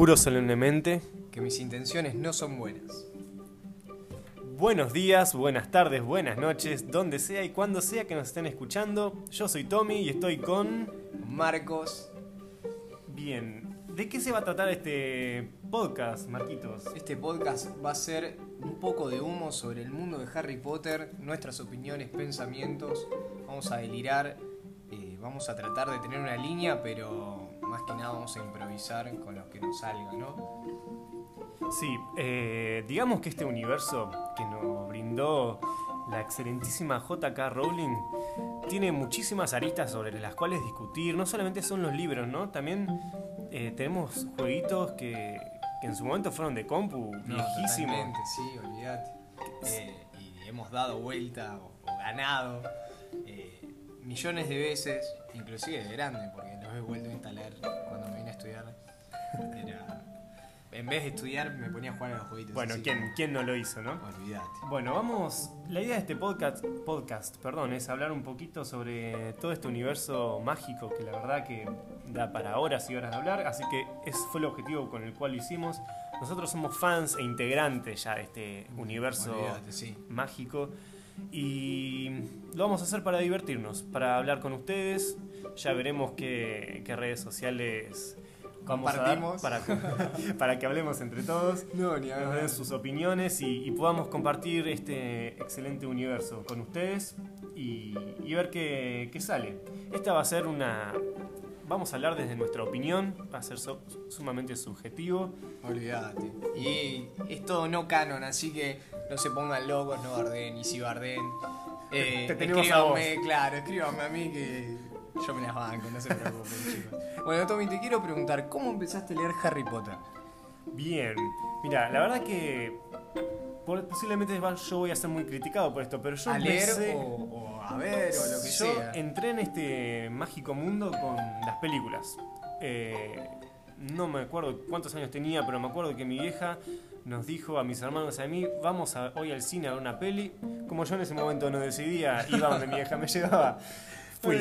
Juro solemnemente. que mis intenciones no son buenas. Buenos días, buenas tardes, buenas noches, donde sea y cuando sea que nos estén escuchando. Yo soy Tommy y estoy con... Marcos, Bien, ¿de qué se va a tratar este podcast, Marquitos? este podcast va a ser un poco de humo sobre el mundo de Harry Potter, nuestras opiniones, pensamientos. Vamos a delirar, eh, vamos a tratar de tener una línea, pero nada vamos a improvisar con lo que nos salga, ¿no? Sí, eh, digamos que este universo que nos brindó la excelentísima JK Rowling tiene muchísimas aristas sobre las cuales discutir. No solamente son los libros, ¿no? También eh, tenemos jueguitos que, que en su momento fueron de compu, viejísimos. Totalmente, sí, olvídate. Eh, y hemos dado vuelta o, o ganado eh, millones de veces, inclusive de grande, porque los he vuelto a instalar cuando me vine a estudiar. Era, en vez de estudiar me ponía a jugar a los jueguitos. Bueno, así ¿quién, ¿quién no lo hizo, no? Olvídate. Bueno, vamos. La idea de este podcast, podcast, perdón, es hablar un poquito sobre todo este universo mágico que la verdad que da para horas y horas de hablar. Así que ese fue el objetivo con el cual lo hicimos. Nosotros somos fans e integrantes ya de este universo Olvídate, sí. mágico y lo vamos a hacer para divertirnos, para hablar con ustedes. Ya veremos qué, qué redes sociales vamos a dar Compartimos. para, para que hablemos entre todos No, ni nos den sus opiniones y, y podamos compartir este excelente universo con ustedes y, y ver qué, qué sale. Esta va a ser una... Vamos a hablar desde nuestra opinión, va a ser so- sumamente subjetivo. Olvídate. Y es todo no canon, así que no se pongan locos, no barden. Y si barden, eh, Te tenemos a escríbanme, claro, escríbanme a mí que yo me las banco, no se preocupen, chicos. Bueno, Tommy, te quiero preguntar, ¿cómo empezaste a leer Harry Potter? Bien, mira, la verdad que posiblemente yo voy a ser muy criticado por esto, pero yo ¿A leer empecé- o, o a ver o lo que yo sea? entré en este mágico mundo con las películas. Eh, no me acuerdo cuántos años tenía, pero me acuerdo que mi vieja nos dijo a mis hermanos y a mí, vamos a- hoy al cine a ver una peli. Como yo en ese momento no decidía, iba donde mi vieja me llevaba. Fui.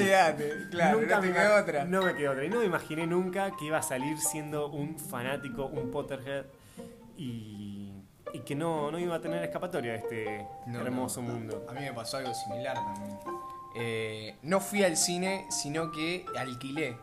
Claro, Nunca no te quedó otra. No me quedó otra. Y no me imaginé nunca que iba a salir siendo un fanático, un Potterhead y, y que no, no iba a tener escapatoria este No, hermoso no. mundo. A mí me pasó algo similar también. Eh, no fui al cine, sino que alquilé.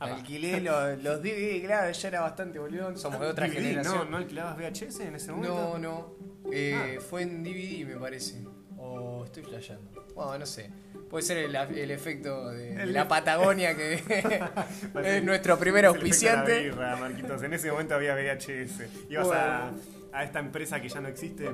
Apa. Alquilé los, los DVD, claro, ya era bastante boludo, somos de otra DVD, generación. ¿No, ¿No alquilabas VHS en ese momento? No, no. Eh, Ah. Fue en DVD, me parece. O estoy flasheando. Bueno, no sé. Puede ser el, el efecto de, El- la Patagonia que es nuestro primer auspiciante. birra, Marquitos. En ese momento había VHS. Ibas a, a esta empresa que ya no existe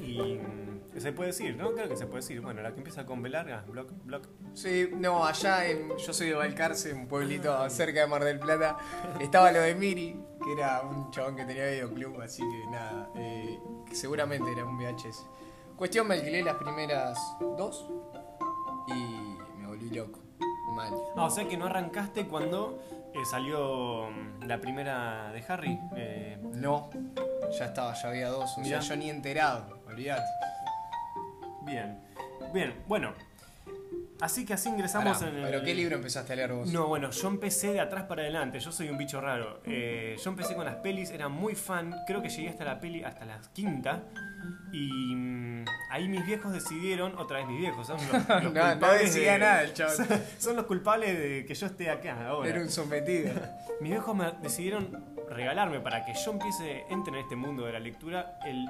y mm, se puede decir, ¿no? Creo que se puede decir. Bueno, la que empieza con B larga, Block, Block. Sí, no, allá en, yo soy de Balcarce, un pueblito Ah. cerca de Mar del Plata. Estaba lo de Miri, que era un chabón que tenía videoclub, así que nada, eh, que seguramente era un VHS. Cuestión, me alquilé las primeras dos y me volví loco. Mal. Ah, o sea que no arrancaste cuando eh, salió mm, la primera de Harry. Eh, No, ya estaba, ya había dos. O Mirá. sea, yo ni enterado, olvídate. bien. Bien, bueno. Así que así ingresamos Pará, en el... ¿Pero qué libro empezaste a leer vos? No, bueno, yo empecé de atrás para adelante, yo soy un bicho raro. Eh, yo empecé con las pelis, era muy fan, creo que llegué hasta la peli, hasta la quinta. Y mm, ahí mis viejos decidieron, otra vez mis viejos, son los, los No, no culpables decía de- nada el chabón. Son, son los culpables de que yo esté acá ahora. Era un sometido. Mis viejos me decidieron regalarme para que yo empiece, entre en este mundo de la lectura, el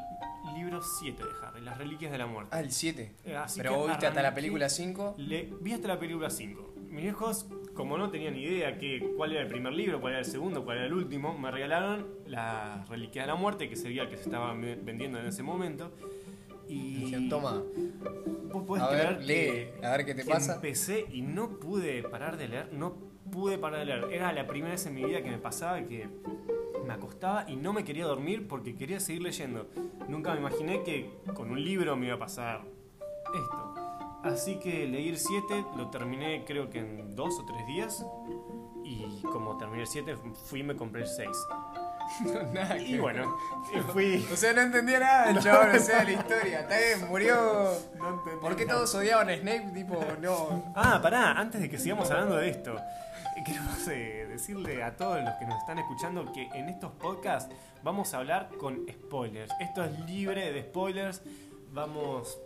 libro 7 de Harry, Las Reliquias de la Muerte. Ah, el 7. Eh, Pero vos viste hasta la película 5. Le, vi hasta la película 5. Mis viejos, como no tenían ni idea que, cuál era el primer libro, cuál era el segundo, cuál era el último, me regalaron Las Reliquias de la Muerte, que sería el que se estaba ve- vendiendo en ese momento. Y Dijeron, toma, vos podés a ver, que, lee, a ver qué te que pasa. empecé y no pude parar de leer, no pude parar de leer. Era la primera vez en mi vida que me pasaba que me acostaba y no me quería dormir porque quería seguir leyendo. Nunca me imaginé que con un libro me iba a pasar esto. Así que leí el 7, lo terminé creo que en dos o tres días. Y como terminé el 7, fui y me compré el 6. Nada Y que- bueno, fui... O sea, no entendía nada el chabón, o sea, la historia. Está bien, murió. No ¿Por qué nada. todos odiaban a Snape? Tipo, no. Ah, pará, antes de que sigamos hablando de esto. Queremos eh, decirle a todos los que nos están escuchando que en estos podcasts vamos a hablar con spoilers. Esto es libre de spoilers. Vamos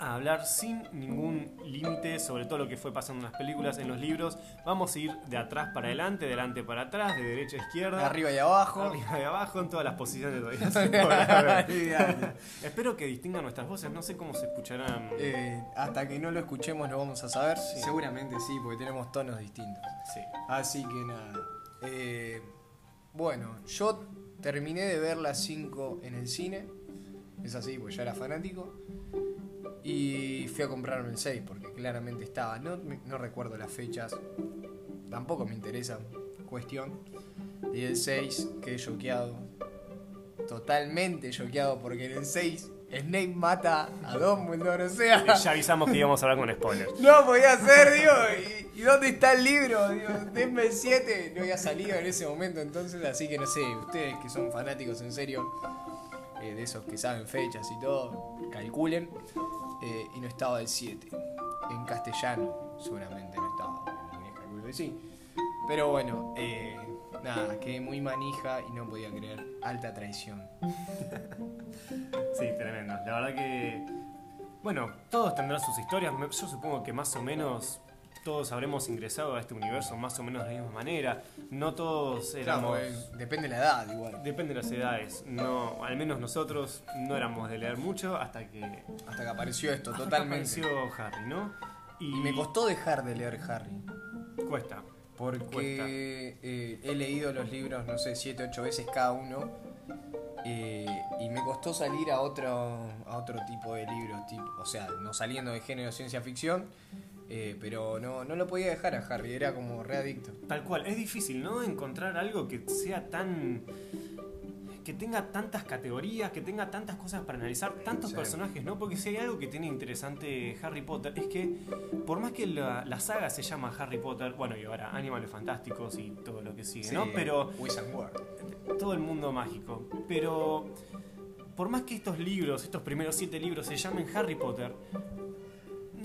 a hablar sin ningún límite sobre todo lo que fue pasando en las películas, en los libros. Vamos a ir de atrás para adelante, de adelante para atrás, de derecha a izquierda. De arriba y abajo. Arriba y abajo, en todas las posiciones todavía. Espero que distingan nuestras voces, no sé cómo se escucharán. Eh, hasta que no lo escuchemos no vamos a saber. Sí. Seguramente sí, porque tenemos tonos distintos. Sí. Así que nada. Eh, bueno, yo terminé de ver las 5 en el cine. Es así, pues ya era fanático. Y fui a comprarme el 6 porque claramente estaba. No, no recuerdo las fechas. Tampoco me interesa. Cuestión. Y el 6 quedé choqueado. Totalmente choqueado porque en el 6 Snape mata a Dumbledore. O sea, Ya avisamos que íbamos a hablar con spoilers. no podía ser, digo. ¿Y, y dónde está el libro? Digo, denme el 7. No había salido en ese momento entonces, así que no sé, ustedes que son fanáticos en serio, eh, de esos que saben fechas y todo, calculen. Eh, y no estaba el 7. En castellano, seguramente no estaba. calculo que sí. Pero bueno, eh, nada, quedé muy manija y no podía creer. Alta traición. Sí, tremendo. La verdad que. Bueno, todos tendrán sus historias. Yo supongo que más o menos todos habremos ingresado a este universo más o menos de la misma manera. No todos Claro, éramos. eh, depende de la edad igual. Depende de las edades. No, al menos nosotros no éramos de leer mucho hasta que. Hasta que apareció esto, hasta que totalmente. apareció Harry, ¿no? Y me costó dejar de leer Harry. Cuesta. Porque eh, he leído los libros, no sé, 7, 8 veces cada uno. eh, y me costó salir a otro, a otro tipo de libros, tipo, o sea, no saliendo de género ciencia ficción, eh, pero no, no lo podía dejar a Harry, era como readicto. Tal cual, es difícil, ¿no? Encontrar algo que sea tan. que tenga tantas categorías, que tenga tantas cosas para analizar, tantos Sí. personajes, ¿no? Porque si hay algo que tiene interesante Harry Potter es que, por más que la, la saga se llama Harry Potter, bueno, y ahora Animales Fantásticos y todo lo que sigue, ¿no? Pero Wizard World. todo el mundo mágico. Pero por más que estos libros, estos primeros siete libros se llamen Harry Potter,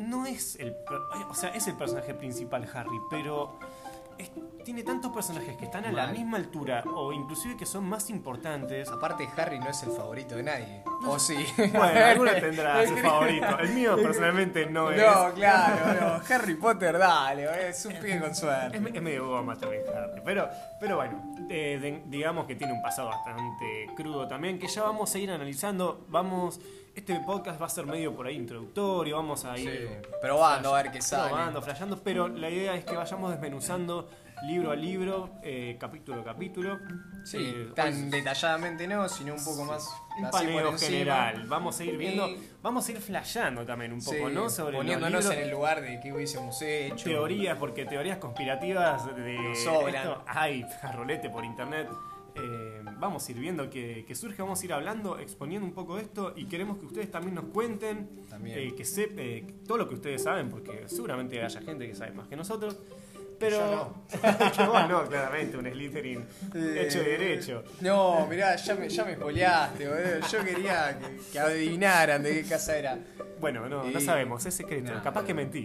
no es el, per- o sea, es el personaje principal Harry, pero es- tiene tantos personajes que están a la Mal. misma altura o inclusive que son más importantes. Aparte, Harry no es el favorito de nadie. ¿O sí? Bueno, alguno tendrá su favorito. El mío personalmente no es. No, claro, no. Harry Potter, dale, es un pibe con suerte. Es, es medio goma también Harry. Pero, pero bueno, eh, de- digamos que tiene un pasado bastante crudo también, que ya vamos a ir analizando. Vamos, este podcast va a ser medio por ahí introductorio, vamos a Sí, ir probando a ver qué sale. probando, flasheando, pero la idea es que vayamos desmenuzando libro a libro, eh, capítulo a capítulo. Sí, Eh, tan detalladamente no, sino un poco más un paneo general. Vamos a ir viendo, Y- vamos a ir flasheando también un poco, Sí, ¿no? Sobre poniéndonos en el lugar de qué hubiésemos hecho. teorías, porque teorías conspirativas de sobran. esto hay rolete por internet. Eh, vamos a ir viendo que, que surge, vamos a ir hablando, exponiendo un poco esto y queremos que ustedes también nos cuenten, También. eh, que sepan todo lo que ustedes saben, porque seguramente haya gente que sabe más que nosotros. Pero Yo que vos no, claramente, un Slytherin Eh, hecho y derecho. No, mirá, ya me, ya me spoileaste, boludo. Yo quería que, que adivinaran de qué casa era. Bueno, no, no sabemos, es secreto, No, capaz no. que mentí.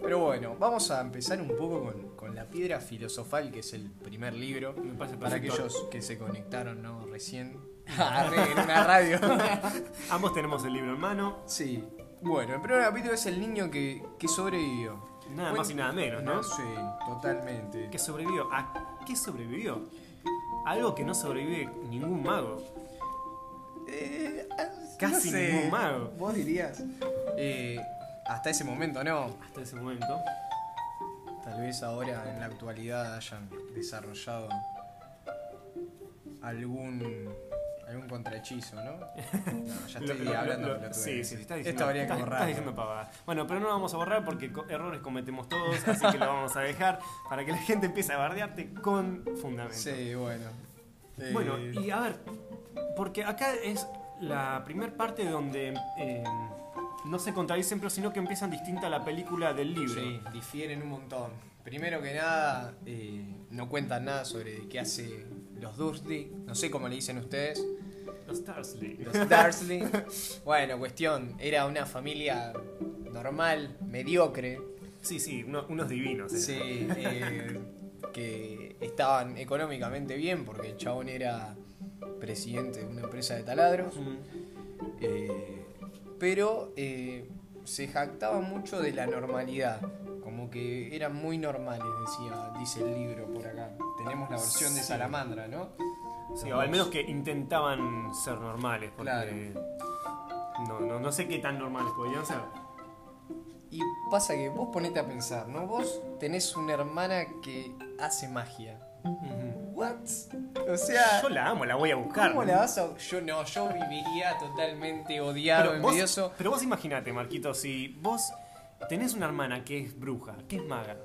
Pero bueno, vamos a empezar un poco con, con la piedra filosofal, que es el primer libro. Me parece Para aquellos que se conectaron ¿no? recién Arre, en una radio. Ambos tenemos el libro en mano, sí. Bueno, el primer capítulo es el niño que, que sobrevivió. nada más y nada menos, ¿no? Sí, totalmente. que sobrevivió. ¿A qué sobrevivió? Algo que no sobrevive ningún mago. Eh, Casi ningún mago. ¿Vos dirías? Eh, hasta ese momento no. Hasta ese momento. Tal vez ahora en la actualidad hayan desarrollado algún algún contrahechizo, ¿no? No, ya estoy Lo- lo- hablando lo- pelotudeces. Sí, sí, está diciendo, Esto habría que estás- estás diciendo pavada. Bueno, pero no lo vamos a borrar porque errores cometemos todos, así que lo vamos a dejar para que la gente empiece a bardearte con fundamento. Sí, bueno. Eh, Bueno, y a ver, porque acá es la primer parte donde eh, no se contradicen, pero sino que empiezan distinta la película del libro. Sí, difieren un montón. Primero que nada, eh, no cuentan nada sobre qué hace los Dursley. No sé cómo le dicen ustedes. Los Dursley. Los Dursley. bueno, cuestión, era una familia normal, mediocre. Sí, sí, uno- unos divinos. Sí, eh, que estaban económicamente bien porque el chabón era presidente de una empresa de taladros. Mm. Eh, pero eh, se jactaba mucho de la normalidad, como que eran muy normales, decía, dice el libro por acá. Tenemos la versión de. Salamandra, ¿no? Sí, o al menos que intentaban ser normales, porque Claro. no, no, no sé qué tan normales podían ser. Y pasa que vos ponete a pensar, ¿no? Vos tenés una hermana que hace magia. ¿What? O sea, Yo la amo, la voy a buscar. ¿cómo la vas a.? Yo no, yo viviría totalmente odiado, pero, vos, envidioso. pero vos imaginate, Marquito, si vos tenés una hermana que es bruja, que es maga,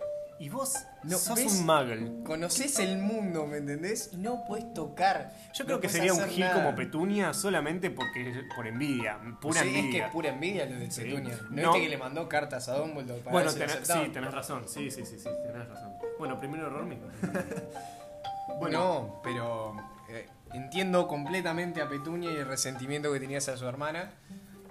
y vos No, sos ¿ves? un muggle. Conoces el mundo, ¿me entendés? Y no puedes tocar. Yo no creo que podés sería un gil nada. como Petunia solamente porque por envidia, pura Sí, es que envidia. es pura envidia lo Sí. Petunia. ¿No, No. viste que le mandó cartas a Dumbledore para Bueno, tenés, sí, tenés razón, sí, sí, sí, sí, tenés razón. Bueno, primero error mío. bueno, No, pero eh, entiendo completamente a Petunia y el resentimiento que tenía hacia su hermana,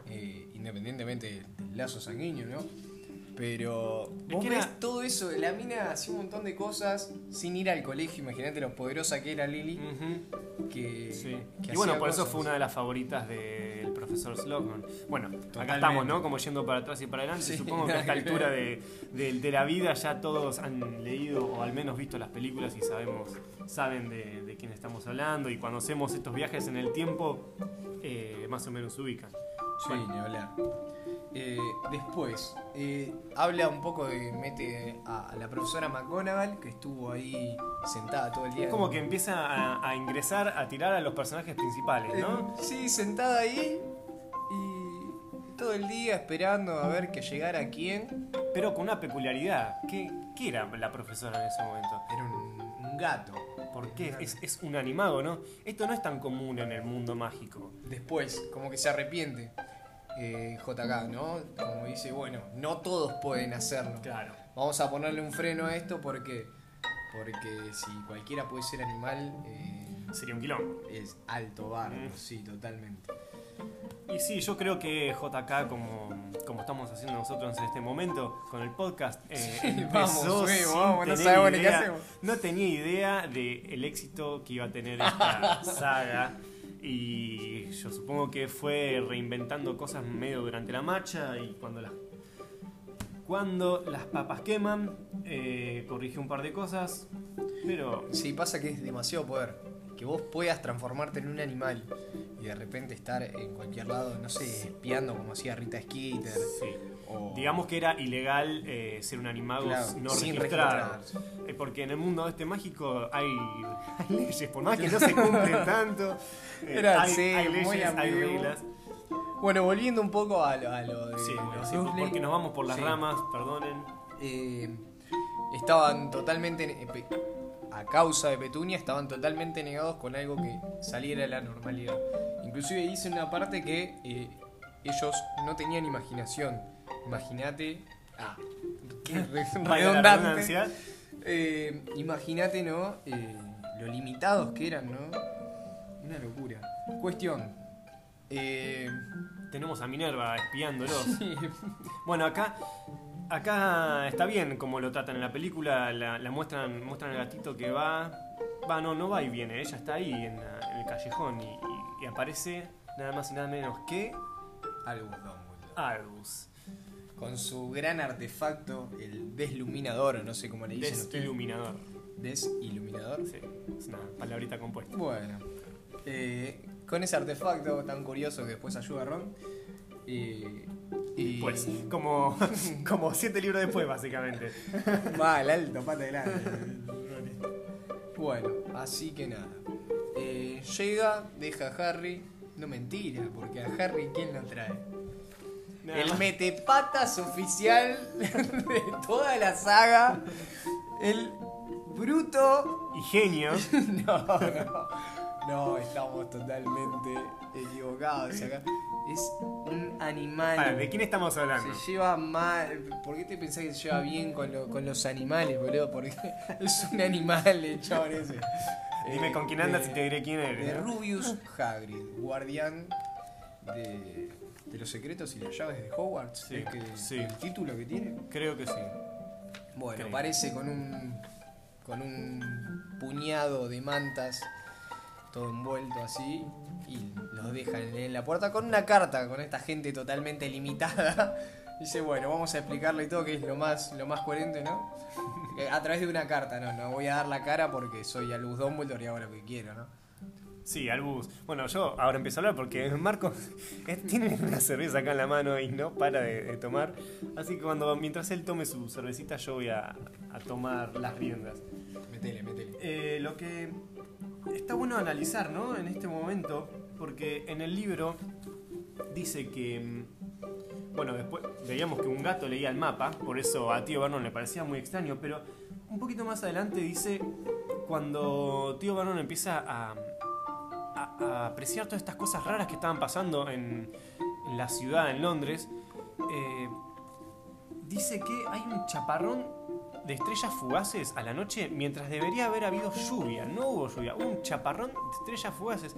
eh, independientemente del lazo sanguíneo, ¿no? Pero vos ves era- todo eso, la mina hacía un montón de cosas sin ir al colegio, imagínate lo poderosa que era Lily, ujú, que, sí. que Y bueno, por eso fue una de las favoritas del profesor Slughorn. Bueno, acá estamos, ¿no? Como yendo para atrás y para adelante. Sí, Supongo que a esta altura de, de- de la vida ya todos han leído o al menos visto las películas y sabemos, saben de, de quién estamos hablando. Y cuando hacemos estos viajes en el tiempo, eh, más o menos se ubican. Sí, ni hablar. Eh, después, eh, habla un poco de. mete a, a la profesora McGonagall, que estuvo ahí sentada todo el día. Es como que empieza a, a ingresar, a tirar a los personajes principales, ¿no? Eh, sí, sentada ahí y todo el día esperando a ver que llegara quién. Pero con una peculiaridad. ¿Qué, qué era la profesora en ese momento? Era un, un gato. Porque es, es un animago, ¿no? Esto no es tan común en el mundo mágico. Después, como que se arrepiente. Eh, JK, ¿no? Como dice, bueno, no todos pueden hacerlo. Claro. Vamos a ponerle un freno a esto porque. Porque si cualquiera puede ser animal, eh, Sería un quilombo. es alto barro, Mm. sí, totalmente. Y sí, yo creo que JK, como, como estamos haciendo nosotros en este momento con el podcast, eh, empezó vamos, sí, sin vamos, no sabemos ni qué idea- hacemos. No tenía idea del éxito que iba a tener esta saga. Y yo supongo que fue reinventando cosas medio durante la marcha y cuando las cuando las papas queman, eh, corrigió un par de cosas, pero Sí, pasa que es demasiado poder. Que vos puedas transformarte en un animal y de repente estar en cualquier lado, no sé, espiando como hacía Rita Skeeter. sí. O... Digamos que era ilegal eh, ser un animago Claro, no sin registrado. Eh, porque en el mundo este mágico hay, hay leyes, por más que no se cumplen tanto. eh, Era, hay, sí, hay muy leyes, hay ambiguo. reglas. Bueno, volviendo un poco a lo, a lo de Sí, porque nos vamos por las Sí. ramas, perdonen. Eh, estaban totalmente, a causa de Petunia, estaban totalmente negados con algo que saliera de la normalidad. Inclusive dice una parte que ellos no tenían imaginación. Imagínate... Ah, qué redundante. Eh, Imagínate, ¿no? Eh, lo limitados que eran, ¿no? Una locura. Cuestión. Eh, Tenemos a Minerva espiándolos. Bueno, acá, acá está bien como lo tratan en la película. La, la muestran, muestran al gatito que va. Va, no, no va y viene. Ella está ahí en, la- en el callejón y, y- y aparece nada más y nada menos que Albus Dumbledore. Albus. Con su gran artefacto, el desluminador, o no sé cómo le dicen ustedes. Desiluminador. Desiluminador. Sí, es una palabrita compuesta. Bueno, eh, con ese artefacto tan curioso que después ayuda a Ron. eh, y Pues, como, como siete libros después, básicamente. Va, el alto, pata grande. bueno, así que nada. Eh, llega, deja a Harry. No mentira, porque a Harry, ¿quién lo trae? El metepatas oficial de toda la saga. El bruto. Y genios. No, no. No, estamos totalmente equivocados acá. Es un animal. Para, ¿De quién estamos hablando? Se lleva mal. ¿Por qué te pensás que se lleva bien con, lo- con los animales, boludo? Porque es un animal el chabón ese. Dime Eh, con quién andas de- y te diré quién De eres. ¿no? Rubius Hagrid, guardián de, de los secretos y las llaves de Hogwarts. Sí, ¿Es que sí. el título que tiene? Creo que sí. Bueno, Creo. parece con un con un puñado de mantas todo envuelto así y los deja en, la puerta con una carta con esta gente totalmente limitada. Dice, bueno, vamos a explicarle todo que es lo más lo más coherente, ¿no? Eh, A través de una carta, no, no voy a dar la cara porque soy Albus Dumbledore y hago lo que quiero, ¿no? Sí, Albus. Bueno, yo ahora empiezo a hablar porque Marco eh, tiene una cerveza acá en la mano y no para de, de tomar. Así que cuando mientras él tome su cervecita, yo voy a, a tomar las riendas. Metele, metele. Eh, lo que está bueno analizar, ¿no? En este momento, porque en el libro dice que, mm, bueno, después veíamos que un gato leía el mapa, por eso a Tío Vernon le parecía muy extraño, pero un poquito más adelante dice cuando Tío Vernon empieza a, a- apreciar todas estas cosas raras que estaban pasando en, en la ciudad, en Londres, eh, dice que hay un chaparrón de estrellas fugaces a la noche mientras debería haber habido lluvia. No hubo lluvia, un chaparrón de estrellas fugaces.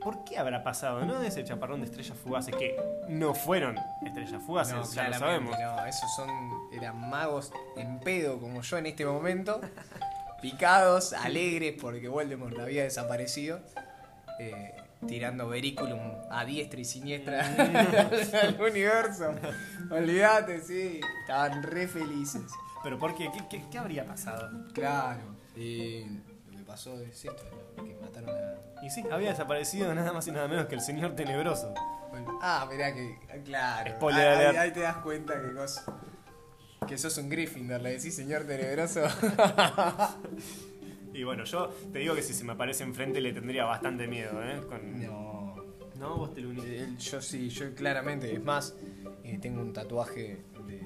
¿Por qué habrá pasado, no? De ese chaparrón de estrellas fugaces que no fueron estrellas fugaces, No, ya lo sabemos. No, esos son. eran magos en pedo como yo en este momento. picados, alegres porque Voldemort había desaparecido. Eh, tirando verículum a diestra y siniestra al universo. Olvídate, sí. Estaban re felices. Pero ¿por qué? ¿Qué, qué- qué habría pasado? Claro. Y lo que pasó es esto, que mataron a. Y sí, había desaparecido nada más y nada menos que el señor tenebroso. Bueno, ah, mirá que. Claro. Ahí te das cuenta que cosa. Que sos un Gryffindor, le decís señor tenebroso. Y bueno, yo te digo que si se me aparece enfrente le tendría bastante miedo, ¿eh? Con... no. No, vos te lo unís. Él- Yo sí, yo claramente. Es más, eh, tengo un tatuaje de.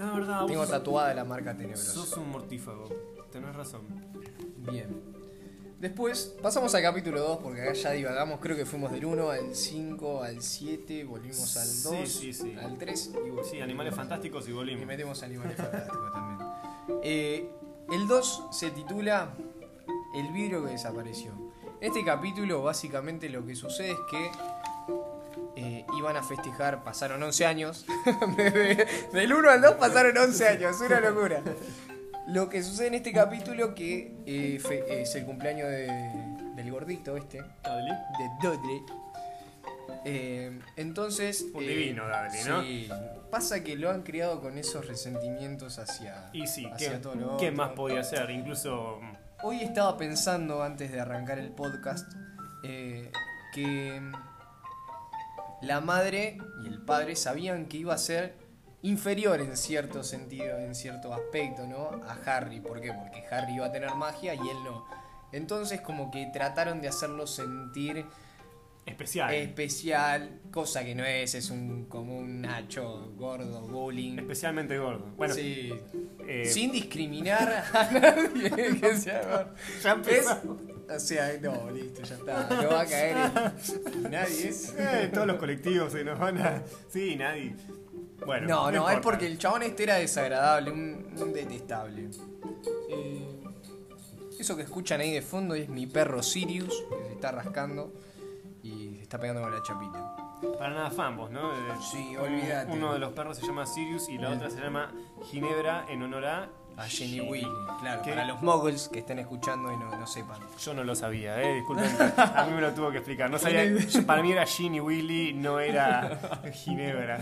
Ah, verdad, Tengo vos tatuada la marca tenebroso. sos un mortífago. Tenés razón. Bien. Después pasamos al capítulo 2 porque acá ya divagamos, creo que fuimos del 1 al 5, al 7, volvimos al Sí, 2, sí, sí. al 3 y volvimos. Sí, animales fantásticos y Y volvimos. metemos animales fantásticos también. Eh, el 2 se titula El vidrio que desapareció. En este capítulo básicamente lo que sucede es que eh, iban a festejar, pasaron 11 años. Del 1 al 2 pasaron 11 años, una locura. Lo que sucede en este capítulo que eh, fe- es el cumpleaños de- del gordito este, Dudley. de Dudley. Eh, entonces... Un divino Dudley, ¿no? Sí. Pasa que lo han criado con esos resentimientos hacia... Y sí, hacia ¿qué, todo lo qué otro. más podía hacer? Incluso. Hoy estaba pensando, antes de arrancar el podcast, eh, que la madre y el padre sabían que iba a ser inferior en cierto sentido, en cierto aspecto, ¿no? A Harry. ¿Por qué? Porque Harry iba a tener magia y él no. Entonces como que trataron de hacerlo sentir Especial. especial, cosa que no es, es un como un nacho gordo, bullying. Especialmente gordo. Bueno, sí. eh, Sin discriminar a nadie que sea gordo. ya Es, empezamos. o sea, no, listo, ya está. No va a caer en nadie es. Eh, todos los colectivos se nos van a. Sí, nadie. Bueno, No, no, es porque el chabón este era desagradable, un, un detestable. Eh, eso que escuchan ahí de fondo es mi perro Sirius, que se está rascando está pegando con la chapita. Para nada fambos, ¿no? Eh, Sí, olvídate. Uno de los perros se llama Sirius y la otra se llama Ginebra en honor a. A Jenny Willy, claro, ¿Qué? para los moguls que estén escuchando y no, no sepan. Yo no lo sabía, eh, disculpen. A mí me lo tuvo que explicar. No sabía. para mí era Ginny Willy, no era Ginebra.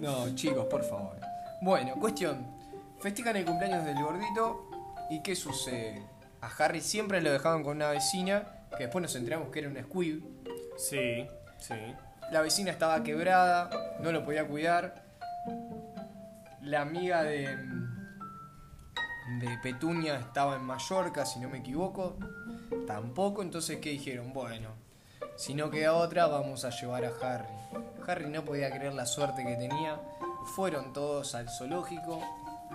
No, chicos, por favor. Bueno, cuestión. Festejan el cumpleaños del gordito y ¿qué sucede? A Harry siempre lo dejaban con una vecina, que después nos enteramos que era una squib. Sí, sí. La vecina estaba quebrada, no lo podía cuidar. La amiga de, de Petunia estaba en Mallorca, si no me equivoco. Tampoco, entonces ¿qué dijeron? Bueno, si no queda otra, vamos a llevar a Harry. Harry no podía creer la suerte que tenía. Fueron todos al zoológico.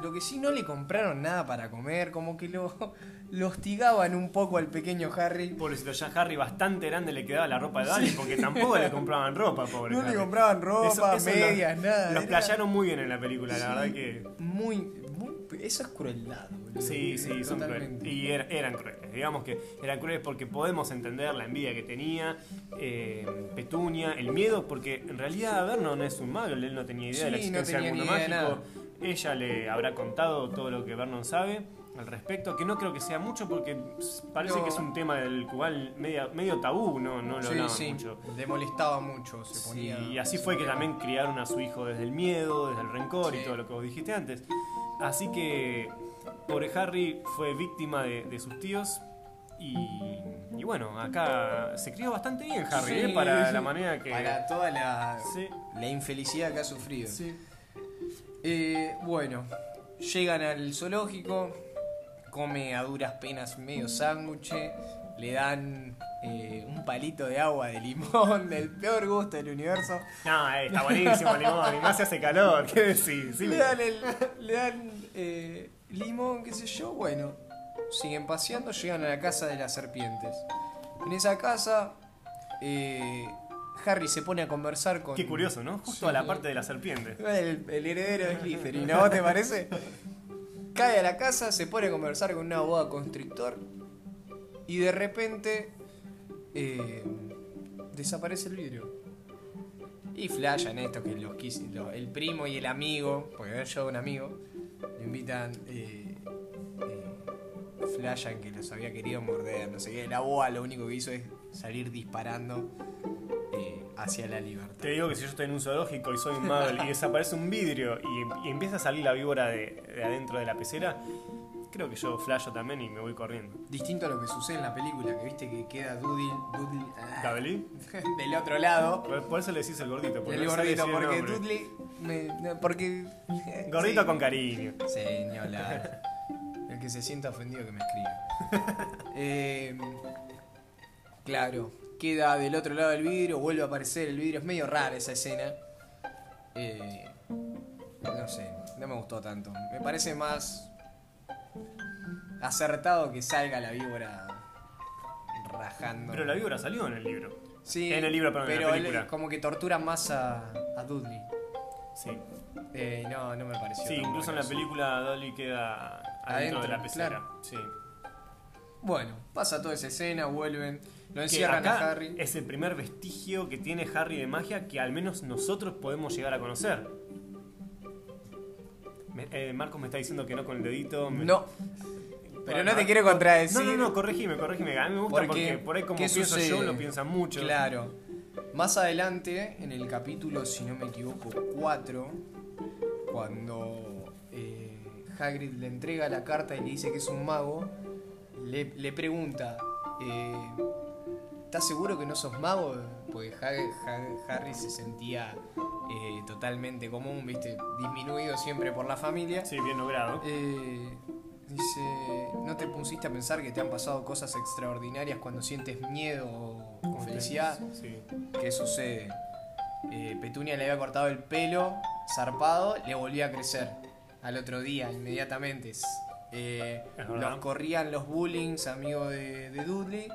Lo que sí no le compraron nada para comer, como que lo, lo hostigaban un poco al pequeño Harry. Pobrecito, ya Harry bastante grande le quedaba la ropa de Dali porque tampoco le compraban ropa, pobre. No le compraban ropa, Eso- eso medias, nada. Los era- playaron muy bien en la película, la verdad que. Muy, muy- Eso es crueldad, boludo. Sí, sí, son crueles. Y er- eran crueles. Digamos que eran crueles porque podemos entender la envidia que tenía, eh, Petunia, el miedo, porque en realidad Vernon es un mago, él no tenía idea de la Sí, no existencia del mundo mágico. Ella le habrá contado todo lo que Vernon sabe al respecto, que no creo que sea mucho porque parece No. que es un tema del cual medio, medio tabú, no, no lo sí, hablaban sí, mucho. le molestaba mucho, se Sí, ponía... y así fue que también criaron a su hijo desde el miedo, desde el rencor y todo lo que vos dijiste antes. Así que pobre Harry fue víctima de, de sus tíos y, y bueno, acá se crió bastante bien Harry, ¿eh? para la manera que... Para toda la, la infelicidad que ha sufrido. sí. Eh, bueno, llegan al zoológico, come a duras penas medio sándwich, le dan eh, un palito de agua de limón del peor gusto del universo. No, eh, está buenísimo el limón, y más se hace calor, ¿qué decís? Sí, Le dan, el, le dan eh, limón, qué sé yo, bueno. Siguen paseando, llegan a la casa de las serpientes. En esa casa, Harry se pone a conversar con... Qué curioso, ¿no? Justo Sí. a la parte de la serpiente. El, el heredero de Slytherin, ¿no? ¿Vos te parece? Cae a la casa, se pone a conversar con una boa constrictor y de repente eh, desaparece el vidrio. Y flashan esto que los, el primo y el amigo, porque yo un amigo, le invitan, eh, eh, flashan que los había querido morder, no sé qué. La boa lo único que hizo es salir disparando hacia la libertad. Te digo que si yo estoy en un zoológico y soy un y desaparece un vidrio y, y empieza a salir la víbora de, de adentro de la pecera, creo que yo flasho también y me voy corriendo. Distinto a lo que sucede en la película, que viste que queda Doodle, Doodle ah, ¿Gabelí? del otro lado. Por, por eso le decís el gordito. Porque El no gordito, porque. Dudley. me- no, porque. Gordito Sí. con cariño. Señor, El que se sienta ofendido que me escriba. Eh, claro, queda del otro lado del vidrio, vuelve a aparecer el vidrio. Es medio rara esa escena. Eh, no sé, no me gustó tanto. Me parece más acertado que salga la víbora rajando. Pero la víbora salió en el libro. Sí, En el libro, perdón, en la pero él como que tortura más a, a Dudley. Sí. Eh, no, no me pareció. Sí, incluso en la película Dolly queda adentro, Adentro, de la pecera. claro. Sí. Bueno, pasa toda esa escena, vuelven, lo encierran acá a Harry. es el primer vestigio que tiene Harry de magia que al menos nosotros podemos llegar a conocer. Me- eh, Marcos me está diciendo que no con el dedito. me- No, pero no te quiero contradecir. No, no, no, corregime, corregime. A mí me gusta porque, Porque, por ahí como ¿qué pienso yo lo piensan mucho. Claro. Más adelante, en el capítulo, si no me equivoco, 4, cuando eh, Hagrid le entrega la carta y le dice que es un mago, le, le pregunta, eh, ¿estás seguro que no sos mago? Porque Ha- Ha- Harry se sentía eh, totalmente común, viste, disminuido siempre por la familia. Sí, bien logrado. Eh, dice, ¿no te pusiste a pensar que te han pasado cosas extraordinarias cuando sientes miedo o felicidad? Sí. ¿Qué sucede? Eh, Petunia le había cortado el pelo, zarpado, le volvió a crecer al otro día, inmediatamente. Los corrían los bullings, amigos de, de Dudley.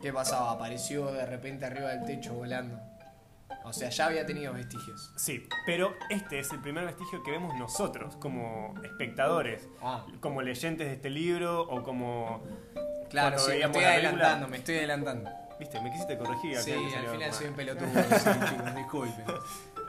¿Qué pasaba? Apareció de repente arriba del techo volando. O sea, ya había tenido vestigios. Sí, pero este es el primer vestigio que vemos nosotros como espectadores, Ah, como leyentes de este libro o como... claro, sí, me estoy la adelantando, película- me estoy adelantando. Viste, me quisiste corregir. Sí, acá, que al final soy un pelotudo, sí, chicos, disculpen.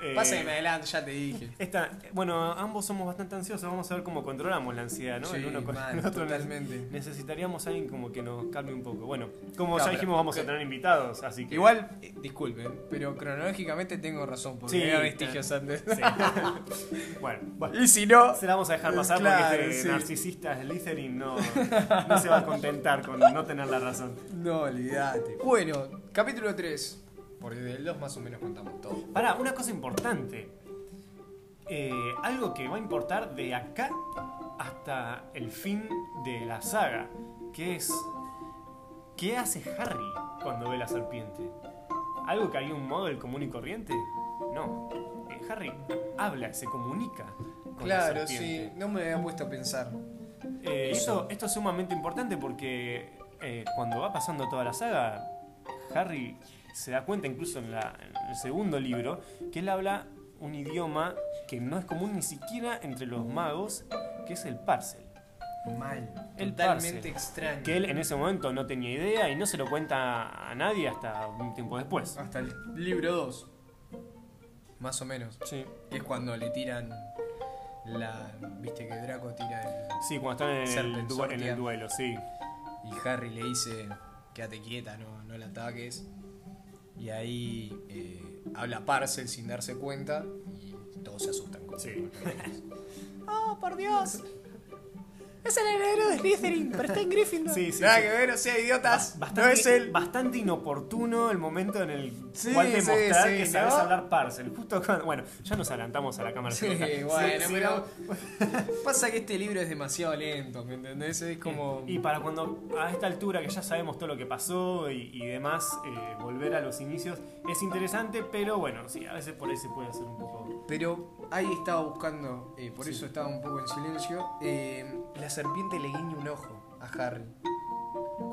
Eh, Pasa que me adelanto, ya te dije. Esta, bueno, ambos somos bastante ansiosos, vamos a ver cómo controlamos la ansiedad, ¿no? Sí, el uno con el otro. totalmente. Necesitaríamos a alguien como que nos calme un poco. Bueno, como Claro, ya pero- dijimos, vamos a que- tener invitados, así que... Igual, eh, disculpen, pero cronológicamente tengo razón, porque Sí, había vestigios antes. Sí. bueno, bueno. Y si no, Se la vamos a dejar pasar Claro, porque este narcisista Slytherin no, no se va a contentar con no tener la razón. no, olvídate. Bueno, capítulo 3. Porque del 2 más o menos contamos todo. Pará, una cosa importante. Eh, algo que va a importar de acá hasta el fin de la saga, que es ¿qué hace Harry cuando ve la serpiente? ¿Algo que haría un modo del común y corriente? No. Eh, Harry habla, se comunica con la Claro, sí, serpiente. no me había puesto a pensar. Eh, Eso. esto, esto es sumamente importante porque cuando va pasando toda la saga, Harry se da cuenta, incluso en, la- en el segundo libro, que él habla un idioma que no es común ni siquiera entre los magos, que es el Parcel. Mal. El Totalmente parcel. extraño. Que él en ese momento no tenía idea y no se lo cuenta a nadie hasta un tiempo después. Hasta el libro 2. Más o menos. Sí. Que es cuando le tiran la, viste que Draco tira el... Sí, cuando están en el, du- en el duelo, sí. Y Harry le dice, quédate quieta, no, no la ataques. Y ahí eh, habla Parcel sin darse cuenta y todos se asustan. con- Sí. ¡Oh, por Dios! Es el heredero de Slytherin, pero está en Gryffindor. Sí, sí, Nada sí. que ver, o sea, idiotas. Bastante, no es él. bastante inoportuno el momento en el Sí, cual demostrar sí, que sabes ¿no? hablar parcel. Justo cuando, bueno, ya nos adelantamos a la cámara. Sí, bueno, Sí, pero no. pasa que este libro es demasiado lento, ¿me entendés? Es como... Y para cuando a esta altura que ya sabemos todo lo que pasó y, y demás, eh, volver a los inicios es interesante, pero bueno, sí, a veces por ahí se puede hacer un poco. Pero ahí estaba buscando, eh, por eso estaba un poco en silencio. eh, la serpiente le guiña un ojo a Harry.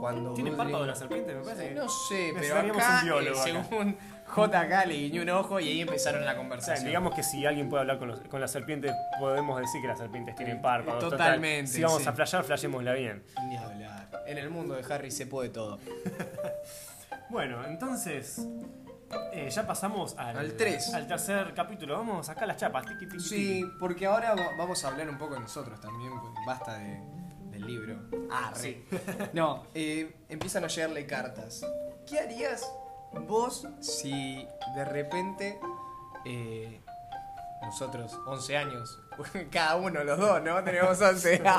Cuando ¿Tiene Dudley- párpado la serpiente? Me parece. No sé, pero acá, un biólogo eh, acá. según JK le guiñó un ojo y ahí empezaron la O sea, conversación. digamos que si alguien puede hablar con, los- con las serpientes, podemos decir que las serpientes tienen Eh, párpados. total. totalmente, Si vamos sí. a flashear, flashémosla bien. Ni hablar. En el mundo de Harry se puede todo. Bueno, entonces. Eh, ya pasamos al, Al tres. al tercer capítulo. Vamos acá las chapas. Tiki, tiki, Sí, tiki. porque ahora va- vamos a hablar un poco de nosotros también, basta de, del libro. Ah, Sí. No, eh, empiezan a llegarle cartas. ¿Qué harías vos si de repente eh, nosotros, 11 años, cada uno, los dos, ¿no? Tenemos 11.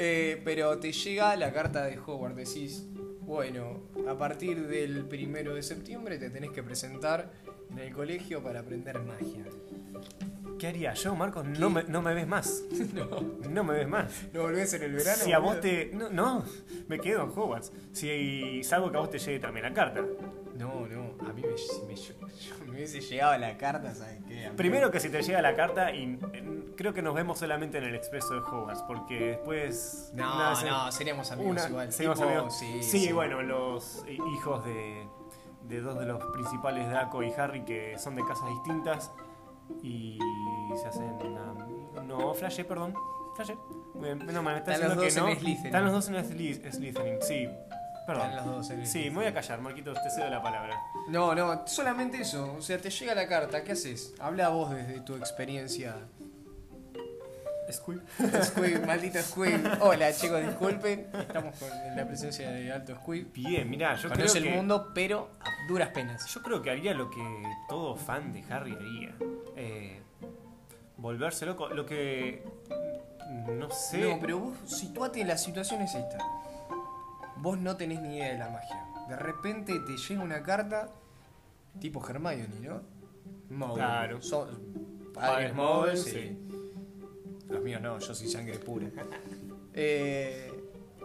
Eh, pero te llega la carta de Howard, decís, bueno, a partir del primero de septiembre te tenés que presentar en el colegio para aprender magia. ¿Qué haría yo, Marcos? No me, no me ves más. No me ves más. ¿No volvés en el verano? Si a vos te. No, no, me quedo en Hogwarts. Si salvo que a vos te llegue también la carta. No, no, a mí me, si me, yo- yo me hubiese llegado la carta, ¿sabes qué? Primero que si te llega la carta y eh, creo que nos vemos solamente en el expreso de Hogwarts, porque después... No, no, seríamos amigos una- igual. seríamos Tipo, amigos. Sí, Sí, sí. bueno, los hi- hijos de, de dos de los principales, Draco y Harry, que son de casas distintas y se hacen una... No, Flashe, perdón. Bien, no, me está Están los diciendo que dos no. en Slytherin. Están los dos en Sly- Slytherin, sí. Perdón. Están los dos en Sí, me voy a callar, Marquitos, te cedo la palabra. No, no, solamente eso. O sea, te llega la carta, ¿qué haces? Habla vos desde tu experiencia. Squib. Squib, maldito Squib. Hola chicos, disculpen. Estamos con la presencia de Alto Squib. Bien, mirá, yo creo Conoce el que... mundo, pero a duras penas. Yo creo que haría lo que todo fan de Harry haría. Eh, volverse loco. Lo que. No sé. No, pero vos situate en la situación es esta. Vos no tenés ni idea de la magia. De repente te llega una carta tipo Hermione, ¿no? Mogul. Claro. Son Padres padres sí. sí. Los míos no, yo soy sangre pura. Eh,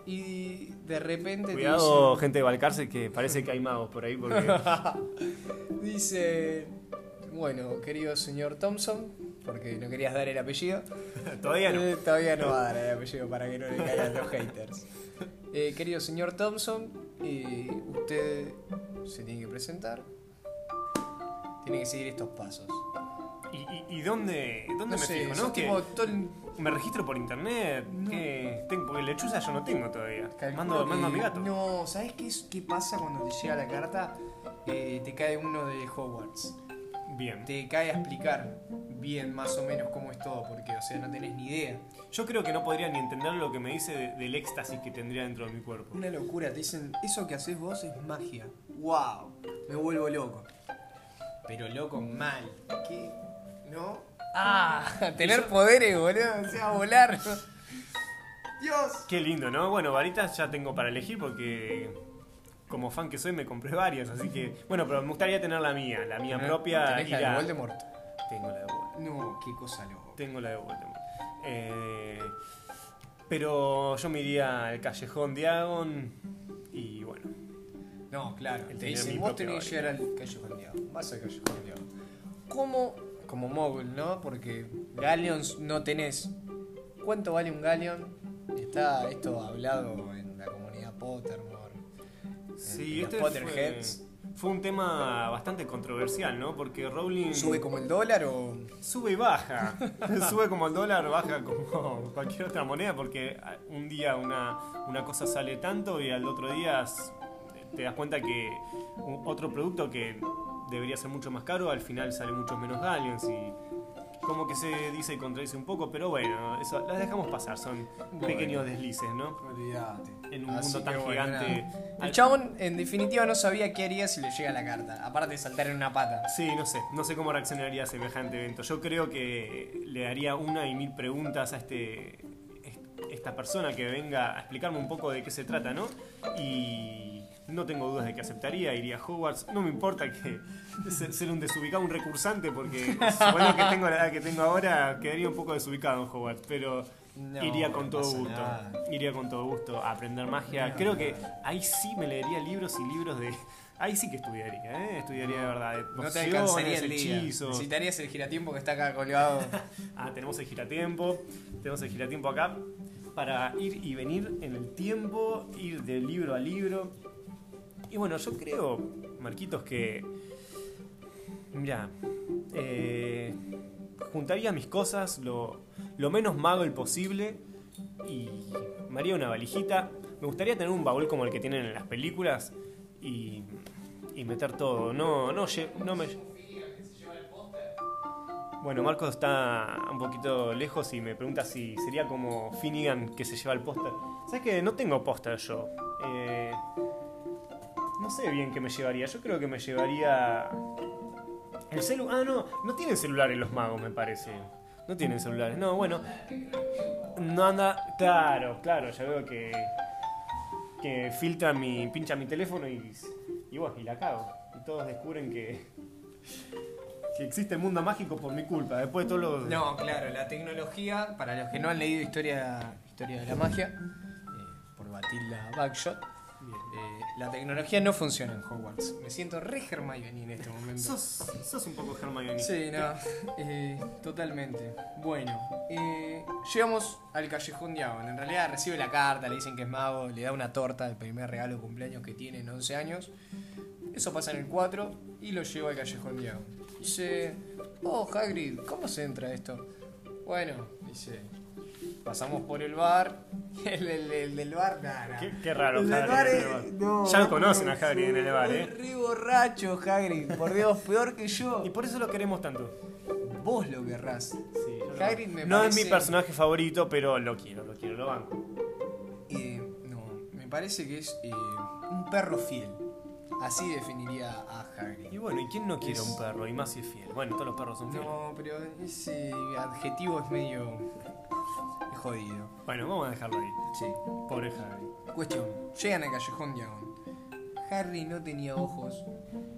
y de repente Cuidado, gente de Valcarce, que parece que hay magos por ahí. Porque. dice, bueno, querido señor Thompson, porque no querías dar el apellido. Todavía no. Eh, todavía no va a dar el apellido para que no le caigan los haters. Eh, querido señor Thompson, eh, usted se tiene que presentar. Tiene que seguir estos pasos. ¿Y, y, y dónde, dónde No me sé, fijo? ¿no? Que tipo todo el- ¿Me registro por internet? No. ¿Qué? Tengo, porque lechuza yo no tengo todavía. calculo Mando, mando a que- mi gato. No, ¿sabes qué, es, qué pasa cuando te llega la carta? Eh, te cae uno de Hogwarts. Bien. Te cae a explicar bien más o menos cómo es todo, porque, o sea, no tenés ni idea. Yo creo que no podría ni entender lo que me dice de- del éxtasis que tendría dentro de mi cuerpo. Una locura, te dicen, eso que haces vos es magia. ¡Wow! Me vuelvo loco. Pero loco mal. ¿Qué? ¿No? ¡Ah! Tener poderes, boludo. O sea, volar. ¡Dios! Qué lindo, ¿no? Bueno, varitas ya tengo para elegir porque como fan que soy me compré varias, así que bueno, pero me gustaría tener la mía, la mía propia ¿Tenés y la de Voldemort? Tengo la de Voldemort. No, qué cosa loco. Tengo la de Voldemort. Eh, pero yo me iría al callejón Diagon y bueno, No, claro. Te dicen, vos tenés que llegar al callejón diablo. Vas al callejón diablo. ¿Cómo? Como mogul, ¿no? Porque galleons no tenés. ¿Cuánto vale un galleon? Está esto hablado en la comunidad Pottermore. sí, los este Potterheads. fue un tema bastante controversial, ¿no? Porque Rowling ¿Sube como el dólar o.? Sube y baja. Sube como el dólar, baja como cualquier otra moneda, porque un día una, una cosa sale tanto y al otro día te das cuenta que otro producto que debería ser mucho más caro, al final sale mucho menos galleons y, como que se dice y contradice un poco, pero bueno, eso las dejamos pasar, son Bueno. pequeños deslices, ¿no? Olvídate. En un Así mundo tan gigante. Al- El chabón, en definitiva, no sabía qué haría si le llega la carta. Aparte de saltar en una pata. Sí, no sé, no sé cómo reaccionaría a semejante evento. Yo creo que le daría una y mil preguntas a este esta persona que venga a explicarme un poco de qué se trata, ¿no? Y no tengo dudas de que aceptaría, iría a Hogwarts. No me importa que se- ser un desubicado, un recursante, porque bueno que tengo la edad que tengo ahora, quedaría un poco desubicado en Hogwarts, pero No, iría con no todo gusto. nada. Iría con todo gusto a aprender magia. No, Creo que ahí sí me leería libros y libros de... Ahí sí que estudiaría, ¿eh? Estudiaría de verdad. De No te alcanzaría el día. hechizos. Necesitarías el giratiempo que está acá colgado. Ah, tenemos el giratiempo. Tenemos el giratiempo acá para ir y venir en el tiempo, ir de libro a libro. Y bueno, yo creo, Marquitos, que. Mira, eh, juntaría mis cosas lo, lo menos mago el posible y me haría una valijita. Me gustaría tener un baúl como el que tienen en las películas y, y meter todo. No, no, no me. Bueno, Marcos está un poquito lejos y me pregunta si sería como Finnegan que se lleva el póster. ¿Sabes que no tengo póster yo? Eh, no sé bien qué me llevaría. Yo creo que me llevaría. El celu. Ah, no, no tienen celulares los magos, me parece. No tienen celulares. No, bueno. No anda. Claro, claro, ya veo que. Que filtra mi. pincha mi teléfono y. Y bueno, y la cago. Y todos descubren que. Que existe el mundo mágico por mi culpa. Después de todo lo. No, claro, la tecnología, para los que no han leído historia, historia de la magia, eh, por Batilda Backshot, Bien. eh, la tecnología no funciona en Hogwarts. Me siento re Hermione en este momento. Sos, sos un poco Hermione. Sí, no, eh, totalmente. Bueno, eh, llegamos al callejón Avon. En realidad recibe la carta, le dicen que es mago, le da una torta, el primer regalo de cumpleaños que tiene en 11 años. Eso pasa en el 4 y lo lleva al callejón Avon. Dice, oh Hagrid, ¿cómo se entra esto? Bueno, dice, pasamos por el bar. El, el- el del bar, nada. Qué, qué raro, El Hagrid bar en es- el bar. no, ya lo conocen a Hagrid en el bar, ¿eh? Re borracho, Hagrid. Por Dios, peor que yo. Y por eso lo queremos tanto. Vos lo querrás. Sí, Hagrid me no parece- es mi personaje favorito, pero lo quiero, lo quiero, lo banco. Eh, no, me parece que es eh, un perro fiel. Así definiría a Y Hagrid. bueno, ¿y quién no quiere Es- un perro? Y más si es fiel. Bueno, todos los perros son fieles. No, pero ese adjetivo es medio jodido. Bueno, vamos a dejarlo ahí. Sí. Pobre Hagrid. Cuestión, llegan al callejón Diagon. Harry no tenía ojos.